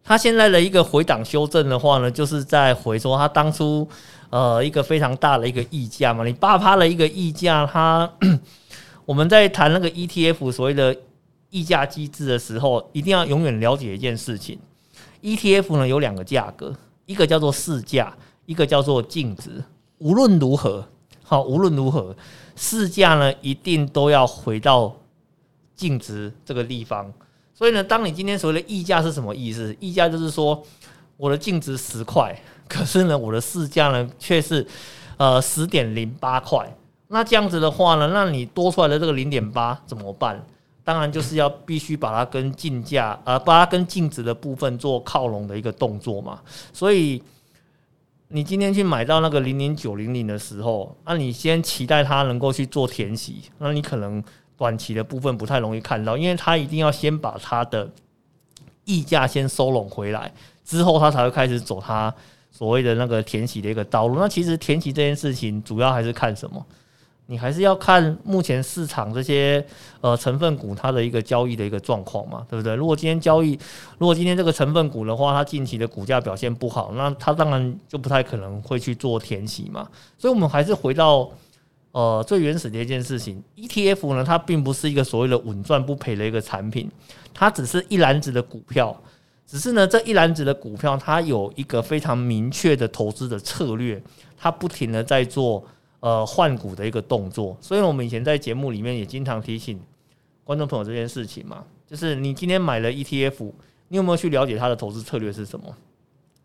Speaker 2: 它现在的一个回档修正的话呢，就是在回说它当初呃一个非常大的一个溢价嘛，你八趴的一个溢价，它 我们在谈那个 ETF 所谓的溢价机制的时候，一定要永远了解一件事情，ETF 呢有两个价格，一个叫做市价，一个叫做净值。无论如何，好，无论如何，市价呢一定都要回到净值这个地方。所以呢，当你今天所谓的溢价是什么意思？溢价就是说，我的净值十块，可是呢，我的市价呢却是呃十点零八块。那这样子的话呢，那你多出来的这个零点八怎么办？当然就是要必须把它跟进价呃，把它跟净值的部分做靠拢的一个动作嘛。所以你今天去买到那个零零九零零的时候，那你先期待它能够去做填息，那你可能。短期的部分不太容易看到，因为它一定要先把它的溢价先收拢回来，之后它才会开始走它所谓的那个填息的一个道路。那其实填息这件事情，主要还是看什么？你还是要看目前市场这些呃成分股它的一个交易的一个状况嘛，对不对？如果今天交易，如果今天这个成分股的话，它近期的股价表现不好，那它当然就不太可能会去做填息嘛。所以，我们还是回到。呃，最原始的一件事情，ETF 呢，它并不是一个所谓的稳赚不赔的一个产品，它只是一篮子的股票，只是呢，这一篮子的股票，它有一个非常明确的投资的策略，它不停的在做呃换股的一个动作，所以我们以前在节目里面也经常提醒观众朋友这件事情嘛，就是你今天买了 ETF，你有没有去了解它的投资策略是什么？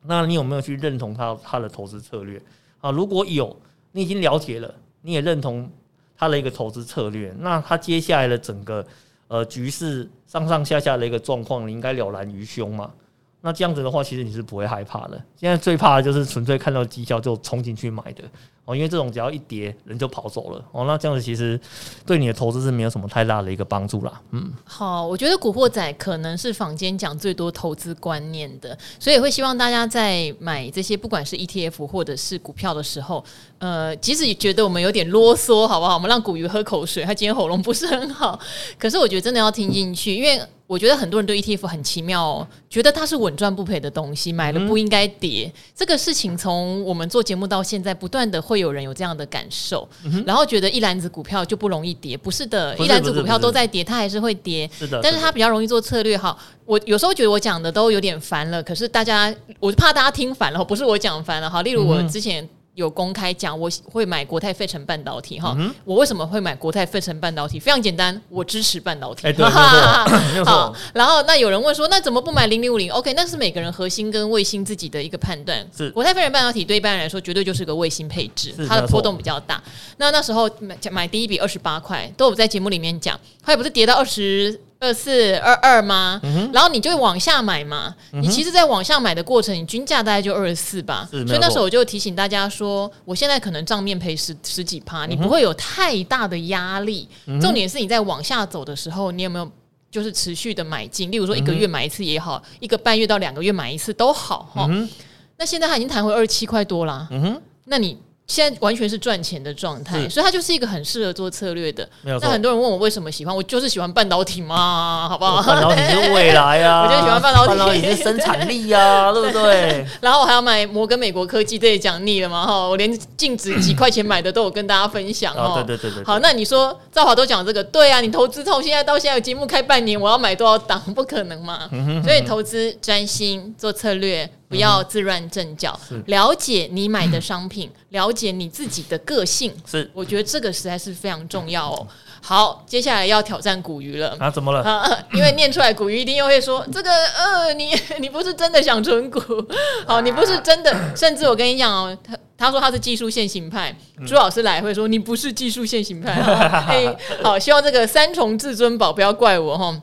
Speaker 2: 那你有没有去认同它它的投资策略啊？如果有，你已经了解了。你也认同它的一个投资策略，那它接下来的整个呃局势上上下下的一个状况，你应该了然于胸嘛？那这样子的话，其实你是不会害怕的。现在最怕的就是纯粹看到绩效就冲进去买的哦，因为这种只要一跌，人就跑走了哦，那这样子其实对你的投资是没有什么太大的一个帮助啦。嗯，
Speaker 1: 好，我觉得古惑仔可能是坊间讲最多投资观念的，所以会希望大家在买这些不管是 ETF 或者是股票的时候，呃，即使觉得我们有点啰嗦，好不好？我们让古鱼喝口水，他今天喉咙不是很好，可是我觉得真的要听进去，因为。我觉得很多人对 ETF 很奇妙哦，觉得它是稳赚不赔的东西，买了不应该跌。嗯、这个事情从我们做节目到现在，不断的会有人有这样的感受，嗯、然后觉得一篮子股票就不容易跌，不是的，是一篮子股票都在跌，它还是会跌。是的，但是它比较容易做策略。哈，我有时候觉得我讲的都有点烦了，可是大家，我怕大家听烦了，不是我讲烦了。哈，例如我之前。有公开讲，我会买国泰费城半导体哈。嗯、我为什么会买国泰费城半导体？非常简单，我支持半导体。欸、对，没 错，好。然后那有人问说，那怎么不买零零五零？OK，那是每个人核心跟卫星自己的一个判断。是国泰费城半导体对一般人来说，绝对就是个卫星配置，它的波动比较大。那那时候买买第一笔二十八块，都有在节目里面讲，它也不是跌到二十。二四二二吗？嗯、然后你就会往下买嘛。嗯、你其实，在往下买的过程，你均价大概就二十四吧。所以那时候我就提醒大家说，我现在可能账面赔十十几趴，你不会有太大的压力。嗯、重点是你在往下走的时候，你有没有就是持续的买进？例如说一个月买一次也好，一个半月到两个月买一次都好哈。嗯、那现在它已经弹回二十七块多啦。嗯哼，那你。现在完全是赚钱的状态，所以它就是一个很适合做策略的。那很多人问我为什么喜欢，我就是喜欢半导体嘛，好不好？
Speaker 2: 半导体是未来啊，
Speaker 1: 我就喜欢半导体，
Speaker 2: 半导体是生产力啊，对不对？
Speaker 1: 然后我还要买摩根美国科技，这也讲腻了嘛哈，我连净值几块钱买的都有跟大家分享哦。对对对对。好，那你说赵华都讲这个，对啊，你投资从现在到现在有节目开半年，我要买多少档？不可能嘛。所以投资专心做策略。不要自乱阵脚，嗯、了解你买的商品，嗯、了解你自己的个性，是我觉得这个实在是非常重要哦。好，接下来要挑战古鱼了
Speaker 2: 啊？怎么了？
Speaker 1: 啊、因为念出来，古鱼一定又会说这个呃，你 你不是真的想存股，好，你不是真的，甚至我跟你讲哦，他他说他是技术线型派，朱老师来会说你不是技术线型派，哎，好，希望这个三重至尊宝不要怪我哈。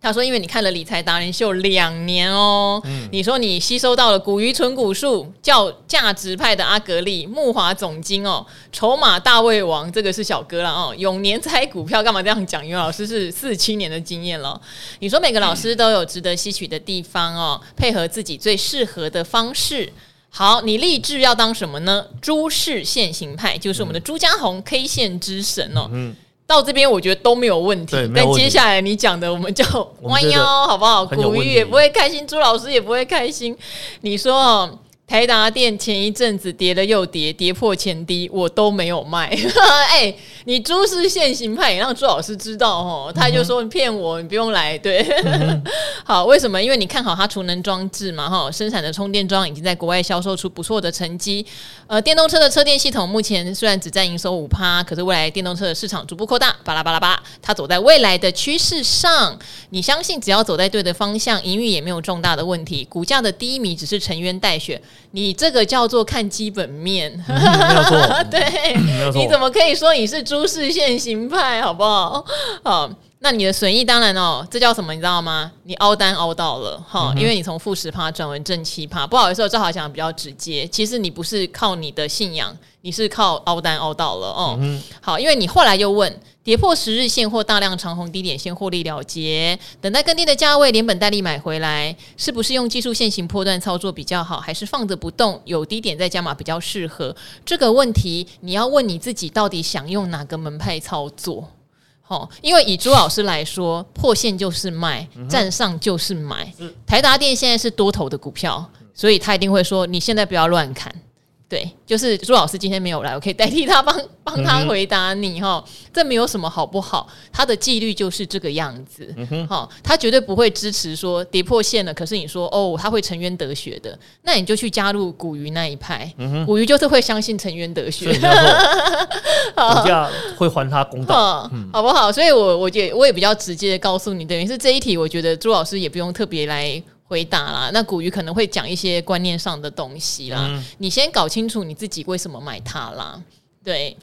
Speaker 1: 他说：“因为你看了理财达人秀两年哦，嗯、你说你吸收到了古鱼存股术，叫价值派的阿格力、木华总经哦，筹码大胃王，这个是小哥了哦。永年猜股票干嘛这样讲？因为老师是四七年的经验了。你说每个老师都有值得吸取的地方哦，配合自己最适合的方式。好，你立志要当什么呢？朱氏线型派就是我们的朱家红 K 线之神哦。嗯”到这边我觉得都没有问题，但接下来你讲的我们就弯腰好不好？古玉也不会开心，朱老师也不会开心。你说哦。台达电前一阵子跌了又跌，跌破前低，我都没有卖。哎、欸，你朱是现行派也让朱老师知道哦，他就说你骗我，你不用来。对，嗯、好，为什么？因为你看好它储能装置嘛，哈，生产的充电桩已经在国外销售出不错的成绩。呃，电动车的车电系统目前虽然只占营收五趴，可是未来电动车的市场逐步扩大，巴拉巴拉巴，它走在未来的趋势上，你相信只要走在对的方向，营运也没有重大的问题，股价的低迷只是沉冤待雪。你这个叫做看基本面，嗯、没有错。对，嗯、你怎么可以说你是朱氏现行派，好不好？好，那你的损益当然哦，这叫什么？你知道吗？你凹单凹到了哈，嗯、因为你从负十趴转为正七趴。不好意思，我正好讲的比较直接，其实你不是靠你的信仰。你是靠凹单凹到了哦，嗯、好，因为你后来又问跌破十日线或大量长红低点先获利了结，等待更低的价位连本带利买回来，是不是用技术线型波段操作比较好，还是放着不动有低点再加码比较适合？这个问题你要问你自己，到底想用哪个门派操作？好，因为以朱老师来说，破线就是卖，站上就是买。嗯、台达电现在是多头的股票，所以他一定会说，你现在不要乱砍。对，就是朱老师今天没有来，我可以代替他帮帮他回答你哈。这没有什么好不好，他的纪律就是这个样子。嗯哼，好，他绝对不会支持说跌破线了，可是你说哦，他会沉冤得雪的，那你就去加入古鱼那一派。嗯哼，古鱼就是会相信沉冤得雪，股
Speaker 2: 价会还他公道，
Speaker 1: 嗯、好不好？所以我我也我也比较直接的告诉你，等于是这一题，我觉得朱老师也不用特别来。回答啦，那古鱼可能会讲一些观念上的东西啦。嗯、你先搞清楚你自己为什么买它啦。对，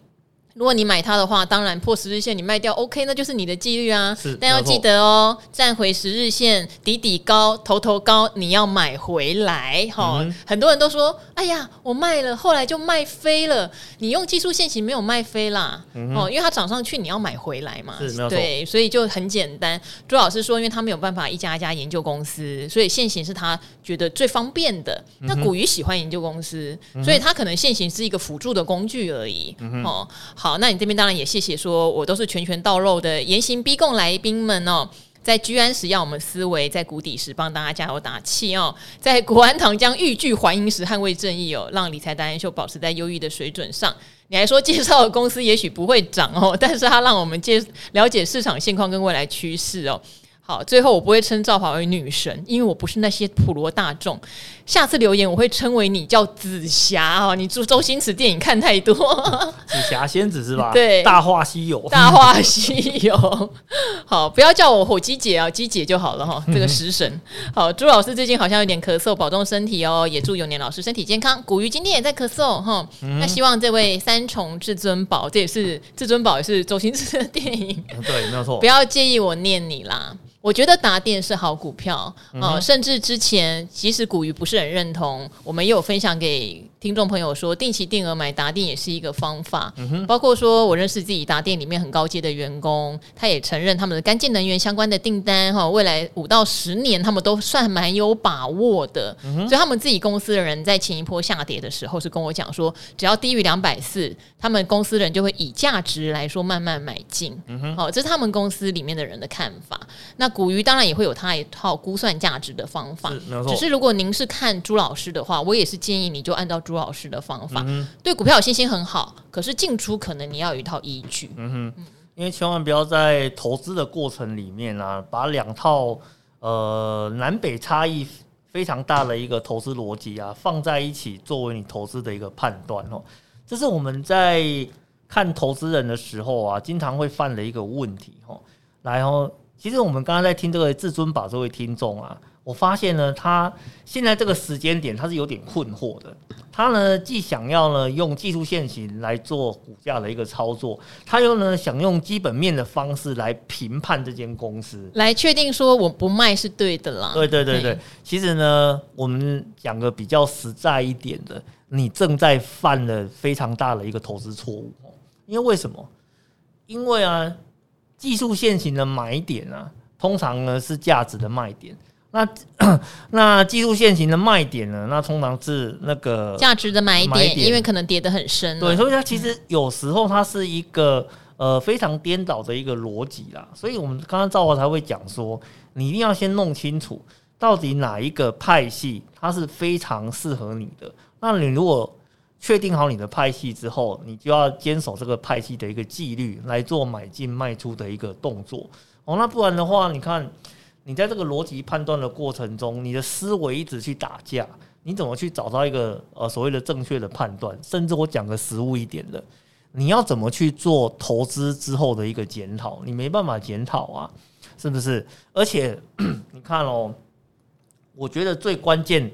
Speaker 1: 如果你买它的话，当然破十日线你卖掉，OK，那就是你的纪律啊。
Speaker 2: 是，
Speaker 1: 但要记得哦，站回十日线，底底高，头头高，你要买回来哈、嗯。很多人都说，哎呀，我卖了，后来就卖飞了。你用技术线型没有卖飞啦，嗯、哦，因为它涨上去，你要买回来嘛。
Speaker 2: 是。
Speaker 1: 对，所以就很简单。朱老师说，因为他没有办法一家一家研究公司，所以线型是他觉得最方便的。嗯、那古鱼喜欢研究公司，嗯、所以他可能线型是一个辅助的工具而已。嗯、哦。好，好那你这边当然也谢谢，说我都是拳拳到肉的严刑逼供来宾们哦，在居安时要我们思维，在谷底时帮大家加油打气哦，在国安堂将欲拒还迎时捍卫正义哦，让理财达人秀保持在优异的水准上。你还说介绍的公司也许不会涨哦，但是他让我们介了解市场现况跟未来趋势哦。好，最后我不会称赵华为女神，因为我不是那些普罗大众。下次留言我会称为你叫紫霞啊！你周周星驰电影看太多，
Speaker 2: 紫霞仙子是吧？
Speaker 1: 对，
Speaker 2: 大话西游，
Speaker 1: 大话西游。好，不要叫我火鸡姐啊，鸡姐就好了哈。这个食神。好，朱老师最近好像有点咳嗽，保重身体哦。也祝永年老师身体健康。古鱼今天也在咳嗽哈。那希望这位三重至尊宝，这也是至尊宝，也是周星驰的电影。
Speaker 2: 对，没有错。
Speaker 1: 不要介意我念你啦。我觉得达电是好股票啊、嗯呃，甚至之前其实股鱼不是很认同，我们也有分享给。听众朋友说，定期定额买达电也是一个方法。嗯、包括说我认识自己达电里面很高阶的员工，他也承认他们的干净能源相关的订单哈，未来五到十年他们都算蛮有把握的、嗯。所以他们自己公司的人在前一波下跌的时候是跟我讲说，只要低于两百四，他们公司人就会以价值来说慢慢买进。嗯好，这是他们公司里面的人的看法。那古鱼当然也会有他一套估算价值的方法，只是如果您是看朱老师的话，我也是建议你就按照朱。老师的方法、嗯、对股票有信心很好，可是进出可能你要有一套依据。嗯哼，
Speaker 2: 因为千万不要在投资的过程里面啊，把两套呃南北差异非常大的一个投资逻辑啊放在一起作为你投资的一个判断哦。这是我们在看投资人的时候啊，经常会犯的一个问题哦。来哦，其实我们刚刚在听这个至尊宝这位听众啊。我发现呢，他现在这个时间点他是有点困惑的。他呢既想要呢用技术线型来做股价的一个操作，他又呢想用基本面的方式来评判这间公司，
Speaker 1: 来确定说我不卖是对的啦。
Speaker 2: 对对对对，其实呢，我们讲个比较实在一点的，你正在犯了非常大的一个投资错误。因为为什么？因为啊，技术线型的买点啊，通常呢是价值的卖点。那 那技术线型的卖点呢？那通常是那个
Speaker 1: 价值的买点，因为可能跌得很深。
Speaker 2: 对，所以它其实有时候它是一个呃非常颠倒的一个逻辑啦。所以我们刚刚赵华才会讲说，你一定要先弄清楚到底哪一个派系它是非常适合你的。那你如果确定好你的派系之后，你就要坚守这个派系的一个纪律来做买进卖出的一个动作哦。那不然的话，你看。你在这个逻辑判断的过程中，你的思维一直去打架，你怎么去找到一个呃所谓的正确的判断？甚至我讲个实务一点的，你要怎么去做投资之后的一个检讨？你没办法检讨啊，是不是？而且 你看哦，我觉得最关键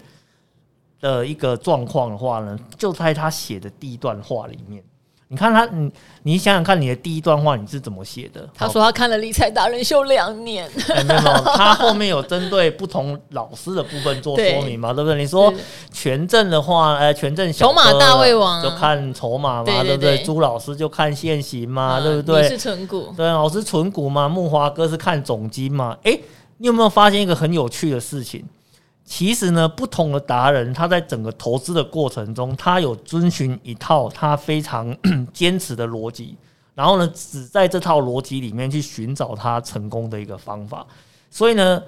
Speaker 2: 的一个状况的话呢，就在他写的第一段话里面。你看他，你你想想看，你的第一段话你是怎么写的？
Speaker 1: 他说他看了理财达人秀两年，
Speaker 2: 欸，没有没有，他后面有针对不同老师的部分做说明嘛，对，不对？你说权证的话，呃，权证小筹码大胃王就看筹码嘛，对，对，对，对不对？朱老师就看现行嘛，嗯，对不对？
Speaker 1: 你是存股，
Speaker 2: 对，老师存股嘛，木华哥是看总金嘛。哎，欸，你有没有发现一个很有趣的事情？其实呢，不同的达人，他在整个投资的过程中，他有遵循一套他非常 坚持的逻辑，然后呢，只在这套逻辑里面去寻找他成功的一个方法。所以呢，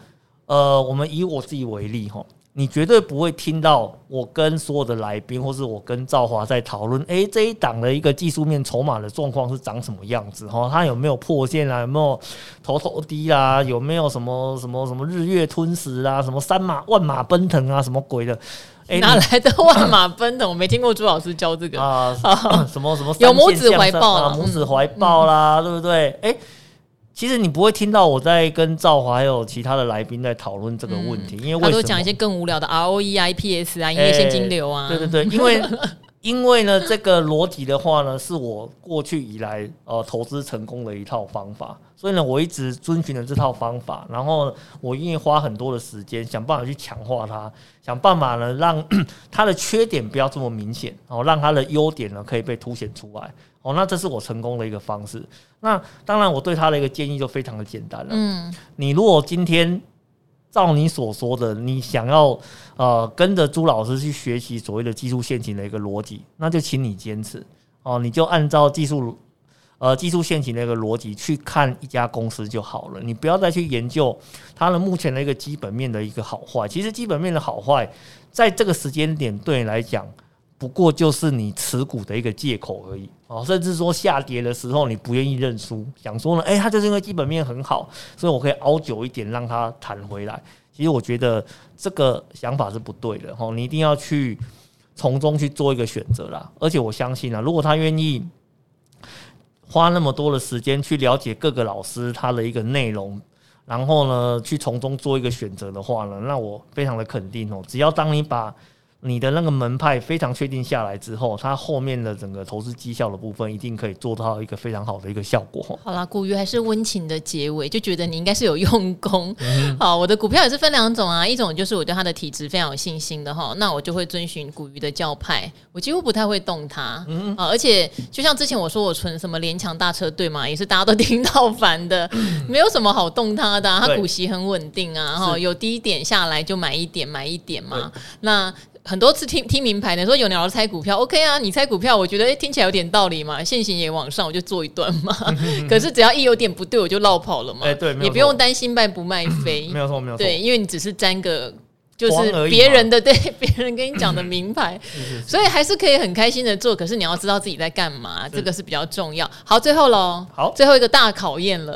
Speaker 2: 呃，我们以我自己为例，哈。你绝对不会听到我跟所有的来宾，或是我跟赵华在讨论，诶，这一档的一个技术面筹码的状况是长什么样子？哈，它有没有破线啊？有没有头头低啊？有没有什么什么什么日月吞食啊？什么三马万马奔腾啊？什么鬼的？诶，
Speaker 1: 哪来的万马奔腾？我没听过朱老师教这个
Speaker 2: 啊，什么什么
Speaker 1: 有母子怀抱
Speaker 2: 啊，母子怀抱啦，对不对？诶。其实你不会听到我在跟赵华还有其他的来宾在讨论这个问题，嗯、因为为什么
Speaker 1: 他都讲一些更无聊的 ROE、IPS 啊，营业现金流啊。
Speaker 2: 对对对，因为 因为呢，这个逻辑的话呢，是我过去以来呃投资成功的一套方法，所以呢，我一直遵循了这套方法，然后我愿意花很多的时间想办法去强化它，想办法呢让 它的缺点不要这么明显，然后让它的优点呢可以被凸显出来。哦，那这是我成功的一个方式。那当然，我对他的一个建议就非常的简单了。嗯，你如果今天。照你所说的，你想要呃跟着朱老师去学习所谓的技术陷阱的一个逻辑，那就请你坚持哦，你就按照技术呃技术陷阱的一个逻辑去看一家公司就好了，你不要再去研究它的目前的一个基本面的一个好坏。其实基本面的好坏，在这个时间点对你来讲。不过就是你持股的一个借口而已哦，甚至说下跌的时候你不愿意认输，想说呢，诶，它就是因为基本面很好，所以我可以熬久一点让它弹回来。其实我觉得这个想法是不对的哦，你一定要去从中去做一个选择啦。而且我相信啊，如果他愿意花那么多的时间去了解各个老师他的一个内容，然后呢去从中做一个选择的话呢，那我非常的肯定哦，只要当你把你的那个门派非常确定下来之后，它后面的整个投资绩效的部分一定可以做到一个非常好的一个效果。
Speaker 1: 好啦，古鱼还是温情的结尾，就觉得你应该是有用功。嗯、好，我的股票也是分两种啊，一种就是我对它的体质非常有信心的哈，那我就会遵循古鱼的教派，我几乎不太会动它。嗯啊，而且就像之前我说我存什么联强大车队嘛，也是大家都 听到烦的，嗯、没有什么好动它的、啊，它股息很稳定啊，哈，有低点下来就买一点买一点嘛，那。很多次听听名牌的说有鸟猜股票，OK 啊，你猜股票，我觉得诶听起来有点道理嘛，现行也往上，我就做一段嘛。可是只要一有点不对，我就落跑了嘛。哎，对，也不用担心卖不卖飞，
Speaker 2: 没有错，没有错。
Speaker 1: 对，因为你只是沾个。就是别人的对 别人跟你讲的名牌，所以还是可以很开心的做。可是你要知道自己在干嘛，这个是比较重要。好，最后喽，好，最后一个大考验了。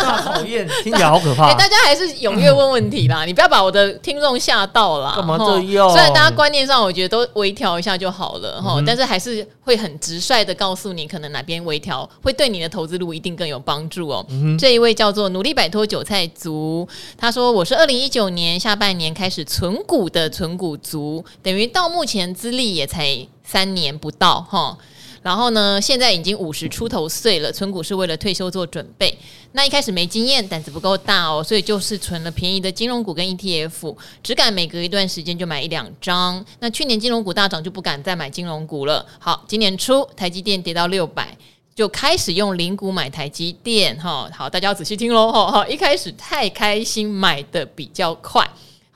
Speaker 2: 大考验 听起来好可怕。
Speaker 1: 大家还是踊跃问问题啦，你不要把我的听众吓到啦。
Speaker 2: 干嘛这样？
Speaker 1: 虽然大家观念上我觉得都微调一下就好了哈，但是还是会很直率的告诉你，可能哪边微调会对你的投资路一定更有帮助哦。这一位叫做努力摆脱韭菜族，他说我是二零一九年下半年开始。是存股的存股族，等于到目前资历也才三年不到哈。然后呢，现在已经五十出头岁了，存股是为了退休做准备。那一开始没经验，胆子不够大哦，所以就是存了便宜的金融股跟 ETF，只敢每隔一段时间就买一两张。那去年金融股大涨，就不敢再买金融股了。好，今年初台积电跌到六百，就开始用零股买台积电哈。好，大家要仔细听喽哈。一开始太开心，买的比较快。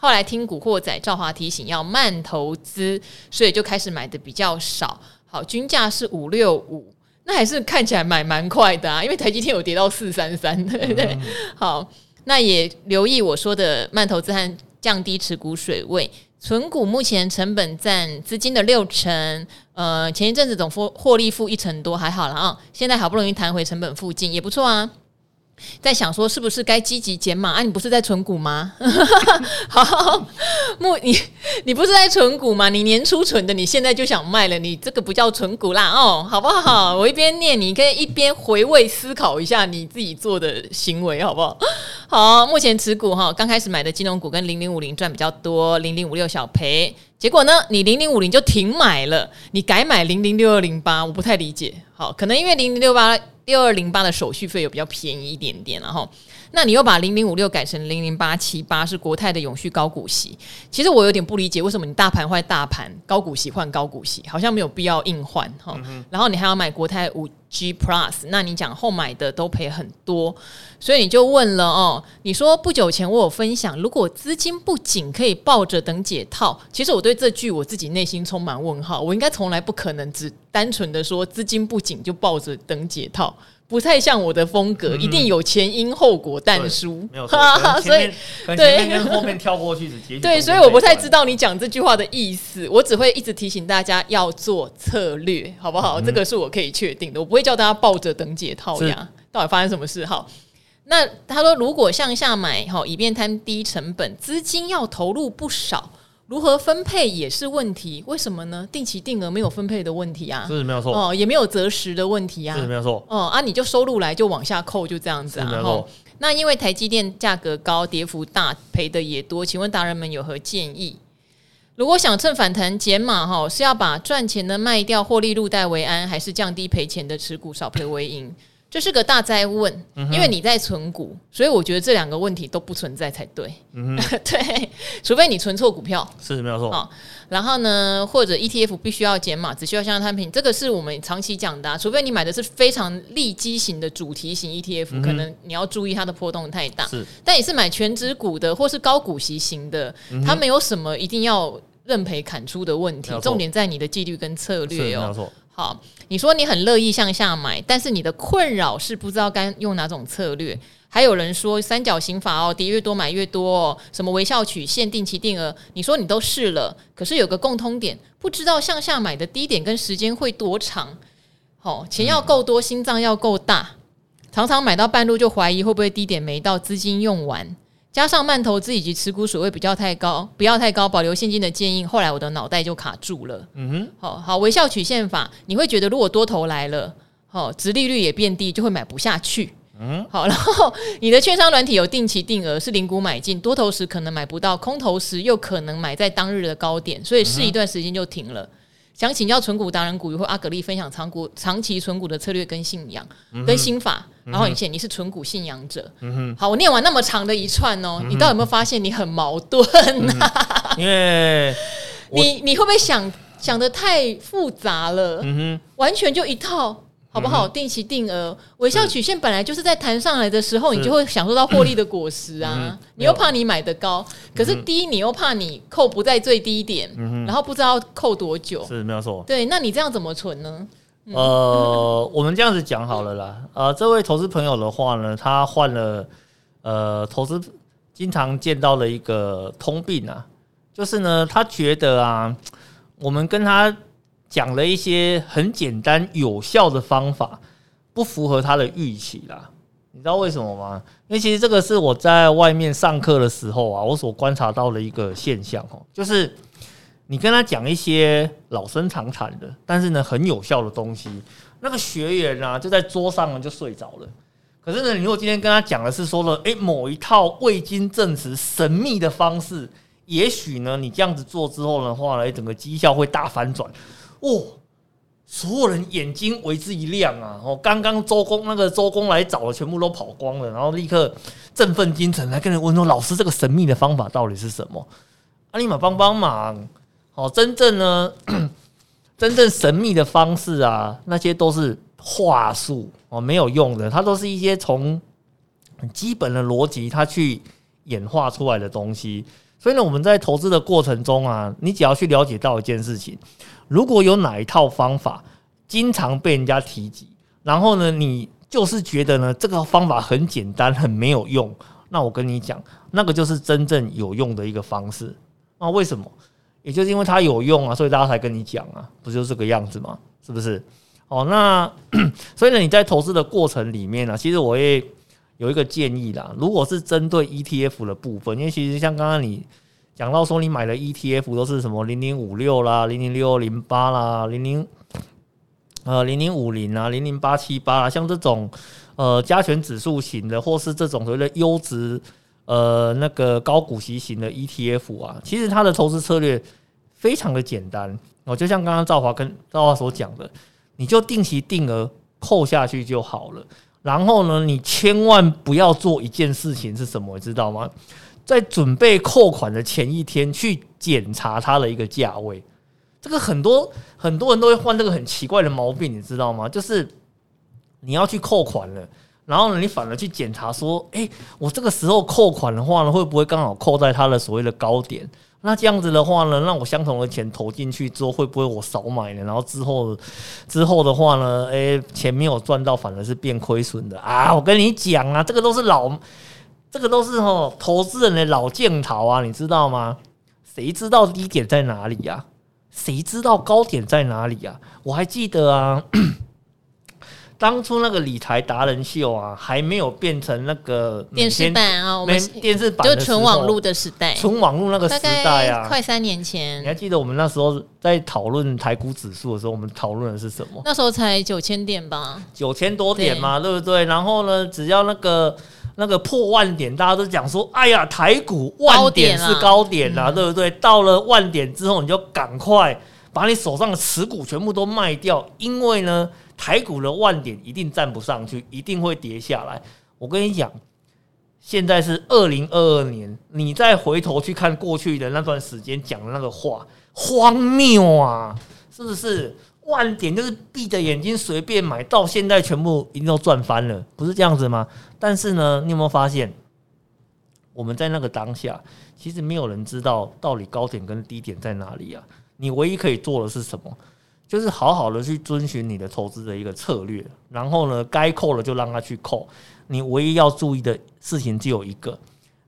Speaker 1: 后来听古惑仔赵华提醒要慢投资，所以就开始买的比较少。好，均价是五六五，那还是看起来买蛮快的啊，因为台积电有跌到四三三，对不对？好，那也留意我说的慢投资和降低持股水位。存股目前成本占资金的六成，呃，前一阵子总获获利负一成多，还好了啊。现在好不容易弹回成本附近，也不错啊。在想说是不是该积极减码啊？你不是在存股吗？好，木你你不是在存股吗？你年初存的，你现在就想卖了，你这个不叫存股啦哦，好不好？我一边念，你可以一边回味思考一下你自己做的行为，好不好？好，目前持股哈，刚开始买的金融股跟零零五零赚比较多，零零五六小赔，结果呢，你零零五零就停买了，你改买零零六二零八，我不太理解。好，可能因为零零六八。六二零八的手续费有比较便宜一点点，然后，那你又把零零五六改成零零八七八，是国泰的永续高股息。其实我有点不理解，为什么你大盘换大盘，高股息换高股息，好像没有必要硬换哈。嗯、然后你还要买国泰五 G Plus，那你讲后买的都赔很多，所以你就问了哦。你说不久前我有分享，如果资金不紧，可以抱着等解套。其实我对这句我自己内心充满问号。我应该从来不可能只单纯的说资金不紧就抱着等解套，不太像我的风格，一定有前因后果但书。没有错，所以
Speaker 2: 对跟后面跳过去
Speaker 1: 对，所以我不太知道你讲这句话的意思。我只会一直提醒大家要做策略，好不好？这个是我可以确定的，我不会叫大家抱着等解套呀。到底发生什么事？好。那他说，如果向下买哈，以便摊低成本，资金要投入不少，如何分配也是问题。为什么呢？定期定额没有分配的问题啊，
Speaker 2: 是没有错
Speaker 1: 哦，也没有择时的问题啊，
Speaker 2: 是没有错
Speaker 1: 哦啊，你就收入来就往下扣，就这样子啊。然后那因为台积电价格高，跌幅大，赔的也多，请问达人们有何建议？如果想趁反弹减码哈，是要把赚钱的卖掉，获利入袋为安，还是降低赔钱的持股，少赔为赢？这是个大哉问，因为你在存股，所以我觉得这两个问题都不存在才对。嗯、对，除非你存错股票，
Speaker 2: 是没有错。
Speaker 1: 哦，然后呢，或者 ETF 必须要减码，只需要向上摊平，这个是我们长期讲的、啊。除非你买的是非常利基型的主题型 ETF，、嗯、可能你要注意它的波动太大。是，但也是买全指股的，或是高股息型的，嗯、它没有什么一定要认赔砍出的问题。重点在你的纪律跟策略哦。好，你说你很乐意向下买，但是你的困扰是不知道该用哪种策略。还有人说三角形法哦，跌越多买越多哦，什么微笑曲线、定期定额，你说你都试了，可是有个共通点，不知道向下买的低点跟时间会多长。好，钱要够多，心脏要够大，常常买到半路就怀疑会不会低点没到，资金用完。加上慢投资以及持股水位比较太高，不要太高，保留现金的建议。后来我的脑袋就卡住了。嗯哼，好好微笑曲线法，你会觉得如果多头来了，好，殖利率也变低，就会买不下去。嗯，好，然后你的券商软体有定期定额，是零股买进，多头时可能买不到，空头时又可能买在当日的高点，所以试一段时间就停了。想请教存股达人股鱼或阿格力分享长股长期存股的策略跟信仰、嗯、跟心法，嗯、然后你写你是存股信仰者，好，我念完那么长的一串哦，嗯、你到底有没有发现你很矛盾呐？因为 你你会不会想想的太复杂了？嗯哼，完全就一套。好不好？定期定额，微笑曲线本来就是在弹上来的时候，你就会享受到获利的果实啊！你又怕你买的高，可是低你又怕你扣不在最低点，然后不知道扣多久，
Speaker 2: 是没有错。
Speaker 1: 对，那你这样怎么存呢？
Speaker 2: 呃，我们这样子讲好了啦。呃，这位投资朋友的话呢，他患了呃投资经常见到的一个通病啊，就是呢，他觉得啊，我们跟他。讲了一些很简单有效的方法，不符合他的预期啦。你知道为什么吗？因为其实这个是我在外面上课的时候啊，我所观察到的一个现象哦，就是你跟他讲一些老生常谈的，但是呢很有效的东西，那个学员啊就在桌上就睡着了。可是呢，你如果今天跟他讲的是说了，诶，某一套未经证实神秘的方式，也许呢你这样子做之后的话呢，整个绩效会大反转。哦，所有人眼睛为之一亮啊！哦，刚刚周公那个周公来找的全部都跑光了，然后立刻振奋精神来跟人问说：“老师，这个神秘的方法到底是什么？”阿尼玛帮帮忙！哦，真正呢，真正神秘的方式啊，那些都是话术哦，没有用的，它都是一些从基本的逻辑它去演化出来的东西。所以呢，我们在投资的过程中啊，你只要去了解到一件事情。如果有哪一套方法经常被人家提及，然后呢，你就是觉得呢这个方法很简单，很没有用，那我跟你讲，那个就是真正有用的一个方式。那为什么？也就是因为它有用啊，所以大家才跟你讲啊，不就这个样子吗？是不是？哦，那所以呢，你在投资的过程里面呢，其实我也有一个建议啦。如果是针对 ETF 的部分，因为其实像刚刚你。讲到说你买的 ETF 都是什么零零五六啦、零零六零八啦、零零呃零零五零啊、零零八七八啦，像这种呃加权指数型的，或是这种所谓的优质呃那个高股息型的 ETF 啊，其实它的投资策略非常的简单哦，就像刚刚赵华跟赵华所讲的，你就定期定额扣下去就好了。然后呢，你千万不要做一件事情是什么，知道吗？在准备扣款的前一天去检查它的一个价位，这个很多很多人都会犯这个很奇怪的毛病，你知道吗？就是你要去扣款了，然后呢，你反而去检查说，诶，我这个时候扣款的话呢，会不会刚好扣在它的所谓的高点？那这样子的话呢，让我相同的钱投进去之后，会不会我少买了？然后之后之后的话呢，诶，钱没有赚到，反而是变亏损的啊！我跟你讲啊，这个都是老。这个都是吼投资人的老剑头啊，你知道吗？谁知道低点在哪里呀？谁知道高点在哪里呀？我还记得啊。当初那个理财达人秀啊，还没有变成那个
Speaker 1: 电视版啊，我们
Speaker 2: 电视版
Speaker 1: 就纯网络的时代，
Speaker 2: 纯网络那个时代啊，
Speaker 1: 快三年前。
Speaker 2: 你还记得我们那时候在讨论台股指数的时候，我们讨论的是什么？
Speaker 1: 那时候才九千点吧，
Speaker 2: 九千多点嘛，对，对不对？然后呢，只要那个那个破万点，大家都讲说，哎呀，台股万点是高点呐，对不对？到了万点之后，你就赶快把你手上的持股全部都卖掉，因为呢，台股的万点一定站不上去，一定会跌下来。我跟你讲，现在是二零二二年，你再回头去看过去的那段时间讲的那个话，荒谬啊，是不是？万点就是闭着眼睛随便买，到现在全部一定都赚翻了，不是这样子吗？但是呢，你有没有发现，我们在那个当下，其实没有人知道到底高点跟低点在哪里啊？你唯一可以做的是什么？就是好好的去遵循你的投资的一个策略，然后呢，该扣了就让他去扣。你唯一要注意的事情只有一个：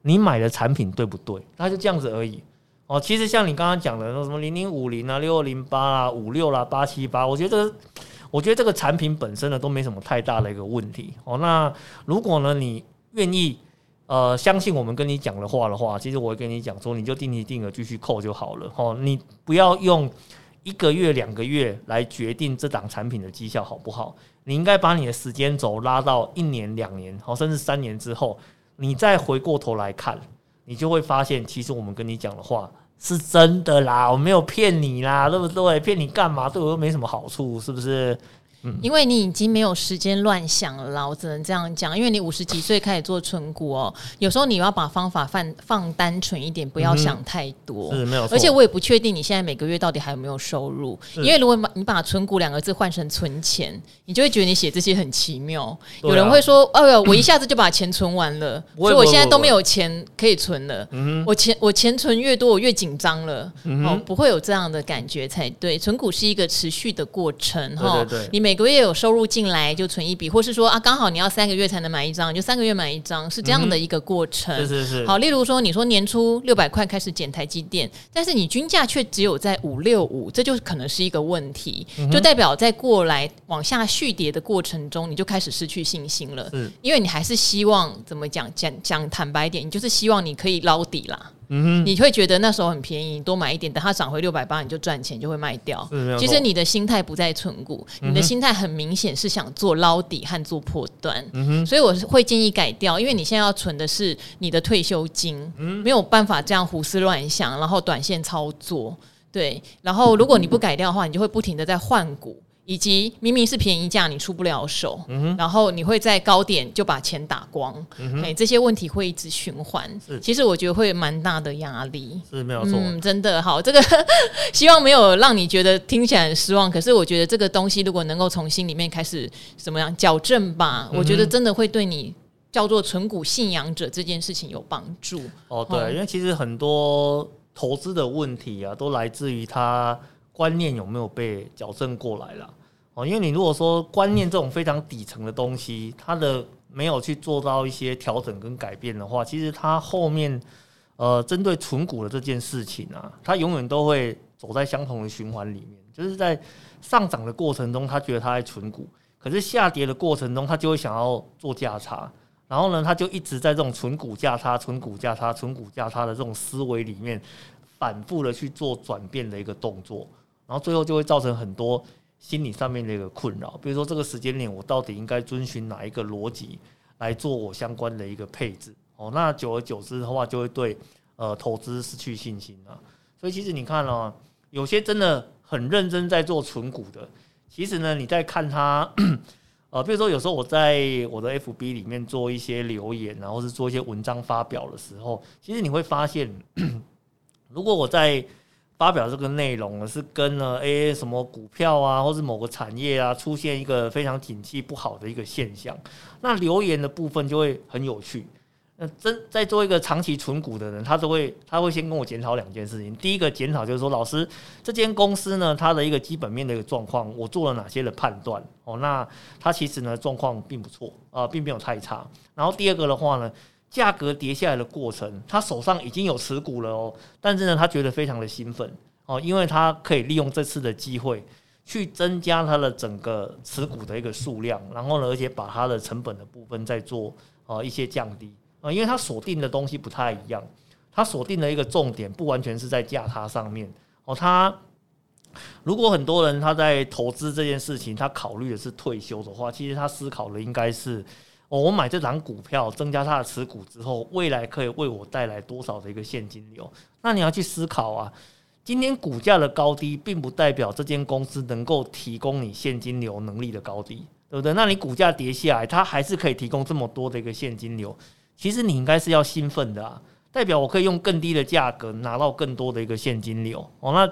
Speaker 2: 你买的产品对不对？那就这样子而已。哦，其实像你刚刚讲的那，什么零零五零啊、六二零八啊、五六啦、八七八，我觉得，我觉得这个产品本身呢都没什么太大的一个问题。哦，那如果呢你愿意呃相信我们跟你讲的话的话，其实我会跟你讲说，你就定期定额继续扣就好了。哦，你不要用一个月、两个月来决定这档产品的绩效好不好？你应该把你的时间轴拉到一年、两年，好，甚至三年之后，你再回过头来看。你就会发现，其实我们跟你讲的话是真的啦，我没有骗你啦，对不对？骗你干嘛？对我又没什么好处，是不是？
Speaker 1: 因为你已经没有时间乱想了啦，我只能这样讲。因为你五十几岁开始做存股哦，有时候你要把方法放放单纯一点，不要想太多。
Speaker 2: 是没有。
Speaker 1: 而且我也不确定你现在每个月到底还有没有收入，因为如果你把存股两个字换成存钱，你就会觉得你写这些很奇妙。有人会说：“哎呦，我一下子就把钱存完了，所以我现在都没有钱可以存了。嗯我钱我钱存越多，我越紧张了。哦，不会有这样的感觉才对。存股是一个持续的过程哈，你每每个月有收入进来就存一笔，或是说啊，刚好你要三个月才能买一张，就三个月买一张，是这样的一个过程。
Speaker 2: 嗯、是是是。
Speaker 1: 好，例如说，你说年初六百块开始减台积电，但是你均价却只有在五六五，这就可能是一个问题，就代表在过来往下续跌的过程中，你就开始失去信心了。是因为你还是希望怎么讲讲讲坦白一点，你就是希望你可以捞底啦。你会觉得那时候很便宜，你多买一点，等它涨回六百八，你就赚钱，就会卖掉。其实你的心态不在存股，你的心态很明显是想做捞底和做破端。嗯哼，所以我是会建议改掉，因为你现在要存的是你的退休金，没有办法这样胡思乱想，然后短线操作。对，然后 如果你不改掉的话，你就会不停的在换股。以及明明是便宜价，你出不了手，嗯、哼然后你会在高点就把钱打光，哎、嗯哼，这些问题会一直循环。是其实我觉得会蛮大的压力，
Speaker 2: 是没有错。
Speaker 1: 嗯，真的好，这个 希望没有让你觉得听起来很失望。可是我觉得这个东西如果能够从心里面开始怎么样矫正吧，嗯、我觉得真的会对你叫做存股信仰者这件事情有帮助。
Speaker 2: 哦，对，嗯、因为其实很多投资的问题啊，都来自于他观念有没有被矫正过来了。哦，因为你如果说观念这种非常底层的东西，它的没有去做到一些调整跟改变的话，其实它后面呃针对存股的这件事情啊，它永远都会走在相同的循环里面，就是在上涨的过程中，他觉得他在存股，可是下跌的过程中，他就会想要做价差，然后呢，他就一直在这种存股价差、存股价差、存股价差的这种思维里面反复的去做转变的一个动作，然后最后就会造成很多。心理上面的一个困扰，比如说这个时间点，我到底应该遵循哪一个逻辑来做我相关的一个配置？哦，那久而久之的话，就会对呃投资失去信心啊。所以其实你看哦，有些真的很认真在做存股的，其实呢，你在看他 呃，比如说有时候我在我的 FB 里面做一些留言，然后是做一些文章发表的时候，其实你会发现，如果我在发表这个内容呢，是跟了诶什么股票啊，或是某个产业啊，出现一个非常景气不好的一个现象，那留言的部分就会很有趣。那真在做一个长期存股的人，他都会他会先跟我检讨两件事情。第一个检讨就是说，老师这间公司呢，它的一个基本面的一个状况，我做了哪些的判断？哦，那它其实呢状况并不错啊，并没有太差。然后第二个的话呢。价格跌下来的过程，他手上已经有持股了哦，但是呢，他觉得非常的兴奋哦，因为他可以利用这次的机会去增加他的整个持股的一个数量，然后呢，而且把他的成本的部分再做呃一些降低啊，因为他锁定的东西不太一样，他锁定的一个重点不完全是在价差上面哦，他如果很多人他在投资这件事情，他考虑的是退休的话，其实他思考的应该是。哦，我买这档股票，增加它的持股之后，未来可以为我带来多少的一个现金流？那你要去思考啊。今天股价的高低，并不代表这间公司能够提供你现金流能力的高低，对不对？那你股价跌下来，它还是可以提供这么多的一个现金流，其实你应该是要兴奋的啊，代表我可以用更低的价格拿到更多的一个现金流哦。那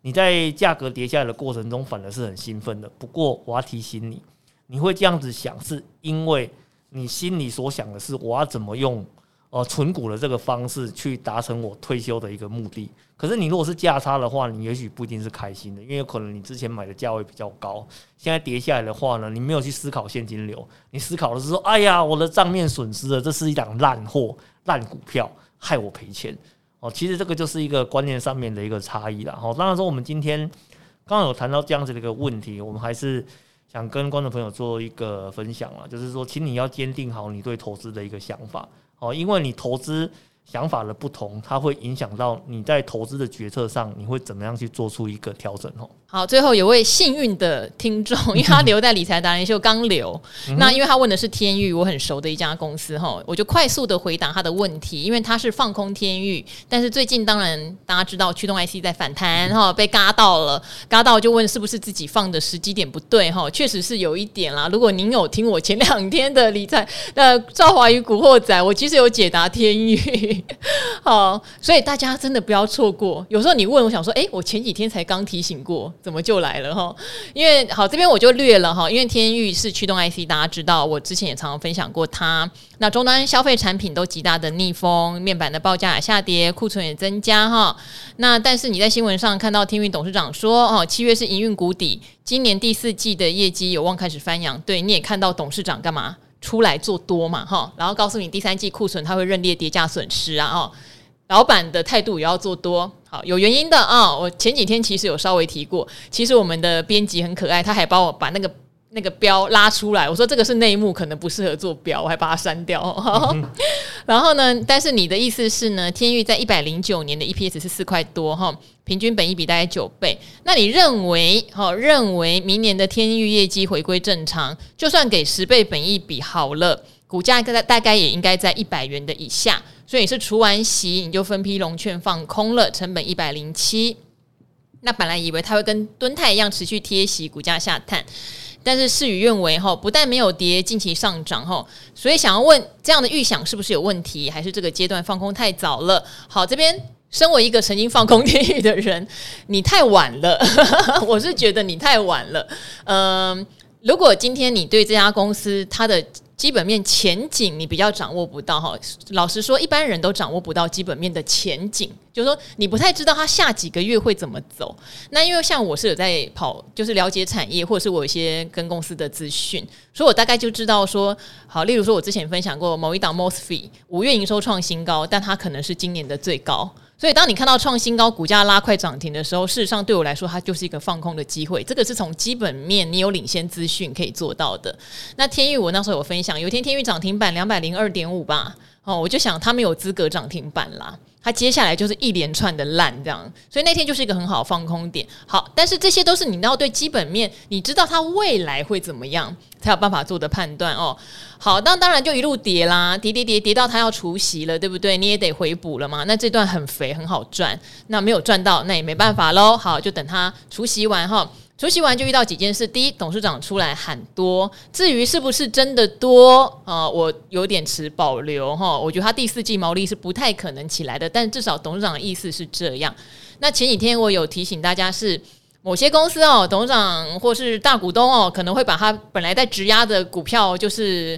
Speaker 2: 你在价格跌下来的过程中，反而是很兴奋的。不过我要提醒你，你会这样子想，是因为你心里所想的是我要怎么用。呃，存股的这个方式去达成我退休的一个目的。可是你如果是价差的话，你也许不一定是开心的，因为有可能你之前买的价位比较高，现在跌下来的话呢，你没有去思考现金流，你思考的是说，哎呀，我的账面损失了，这是一档烂货、烂股票，害我赔钱。哦，其实这个就是一个观念上面的一个差异啦。哦，当然说我们今天刚刚有谈到这样子的一个问题，我们还是想跟观众朋友做一个分享啊，就是说，请你要坚定好你对投资的一个想法。哦，因为你投资想法的不同，它会影响到你在投资的决策上，你会怎么样去做出一个调整哦。
Speaker 1: 好，最后有位幸运的听众，因为他留在理财达人秀刚留，那因为他问的是天域，我很熟的一家公司哈，我就快速的回答他的问题，因为他是放空天域，但是最近当然大家知道驱动 IC 在反弹哈，被嘎到了，嘎到就问是不是自己放的时机点不对哈，确实是有一点啦。如果您有听我前两天的理财那 赵华与古惑仔，我其实有解答天域，好，所以大家真的不要错过。有时候你问我想说，哎，我前几天才刚提醒过。怎么就来了哈？因为好这边我就略了哈，因为天钰是驱动 IC，大家知道，我之前也常常分享过它。那终端消费产品都极大的逆风，面板的报价也下跌，库存也增加哈。那但是你在新闻上看到天钰董事长说，哦，七月是营运谷底，今年第四季的业绩有望开始翻扬。对，你也看到董事长干嘛出来做多嘛哈？然后告诉你第三季库存它会认列跌价损失啊哦。老板的态度也要做多，好，有原因的啊、我前几天其实有稍微提过，其实我们的编辑很可爱，他还帮我把那个那个标拉出来。我说这个是内幕，可能不适合做标，我还把它删掉。然后呢，但是你的意思是呢，天域在一百零九年的 EPS 是四块多哈，平均本益比大概九倍。那你认为哈，认为明年的天域业绩回归正常，就算给十倍本益比好了，股价大概大概也应该在一百元的以下。所以你是除完息，你就分批融券放空了，成本一百零七。那本来以为它会跟敦泰一样持续贴息，股价下探，但是事与愿违哈，不但没有跌，近期上涨哈。所以想要问，这样的预想是不是有问题，还是这个阶段放空太早了？好，这边身为一个曾经放空天宇的人，你太晚了，我是觉得你太晚了。嗯，如果今天你对这家公司它的基本面前景你比较掌握不到哈，老实说，一般人都掌握不到基本面的前景，就是说你不太知道它下几个月会怎么走。那因为像我是有在跑，就是了解产业，或者是我有一些跟公司的资讯，所以我大概就知道说，好，例如说我之前分享过某一档 MOSFET 五月营收创新高，但它可能是今年的最高。所以，当你看到创新高、股价拉快涨停的时候，事实上对我来说，它就是一个放空的机会。这个是从基本面你有领先资讯可以做到的。那天钰，我那时候有分享，有一天天钰涨停板两百零二点五吧，哦，我就想他们有资格涨停板啦。它接下来就是一连串的烂这样，所以那天就是一个很好放空点。好，但是这些都是你要对基本面，你知道它未来会怎么样，才有办法做的判断哦。好，那当然就一路跌啦，跌跌跌跌到它要除息了，对不对？你也得回补了嘛。那这段很肥，很好赚，那没有赚到，那也没办法喽。好，就等它除息完哈。除息完就遇到几件事，第一，董事长出来喊多，至于是不是真的多啊、呃，我有点持保留哈。我觉得他第四季毛利是不太可能起来的，但至少董事长的意思是这样。那前几天我有提醒大家是，某些公司哦，董事长或是大股东哦，可能会把他本来在质押的股票就是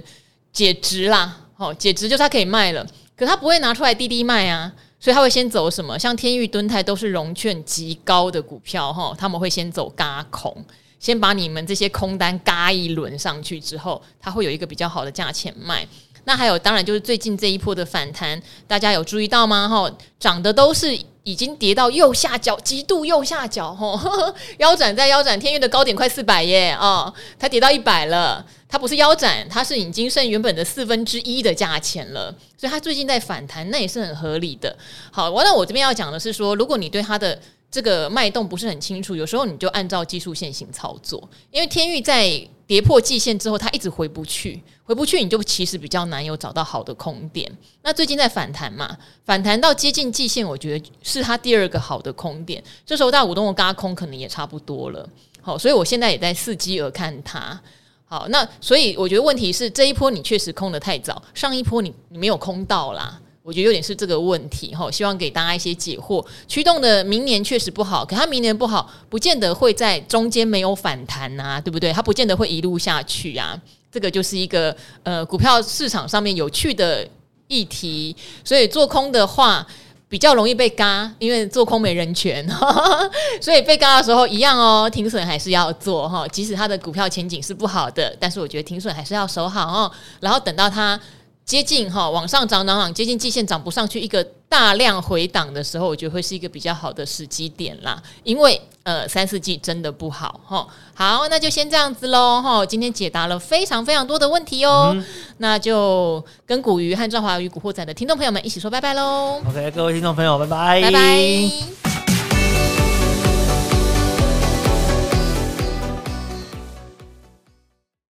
Speaker 1: 解质啦，哦，解质就是他可以卖了，可他不会拿出来滴滴卖啊。所以他会先走什么？像天域、敦泰都是融券极高的股票哈，他们会先走嘎空，先把你们这些空单嘎一轮上去之后，他会有一个比较好的价钱卖。那还有，当然就是最近这一波的反弹，大家有注意到吗？哈，涨的都是已经跌到右下角，极度右下角哈，腰斩在腰斩，天域的高点快四百耶啊，它跌到一百了。它不是腰斩，它是已经剩原本的四分之一的价钱了，所以它最近在反弹，那也是很合理的。好，完了，我这边要讲的是说，如果你对它的这个脉动不是很清楚，有时候你就按照技术线型操作，因为天域在跌破季线之后，它一直回不去，回不去你就其实比较难有找到好的空点。那最近在反弹嘛，反弹到接近季线，我觉得是它第二个好的空点。这时候大股东的轧空可能也差不多了。好，所以我现在也在伺机而看它。好，那所以我觉得问题是这一波你确实空得太早，上一波你你没有空到啦。我觉得有点是这个问题哈，希望给大家一些解惑。驱动的明年确实不好，可它明年不好，不见得会在中间没有反弹呐，对不对？它不见得会一路下去啊。这个就是一个呃股票市场上面有趣的议题。所以做空的话比较容易被嘎，因为做空没人权，所以被嘎的时候一样哦，停损还是要做哈。即使它的股票前景是不好的，但是我觉得停损还是要守好哦。然后等到它。接近哈往上涨涨涨，接近季线涨不上去，一个大量回档的时候，我觉得会是一个比较好的时机点啦。因为呃三四季真的不好哈。好，那就先这样子喽哈。今天解答了非常非常多的问题哦，那就跟古鱼和赵华与古惑仔的听众朋友们一起说拜拜喽。OK，各位听众朋友，拜拜，拜拜。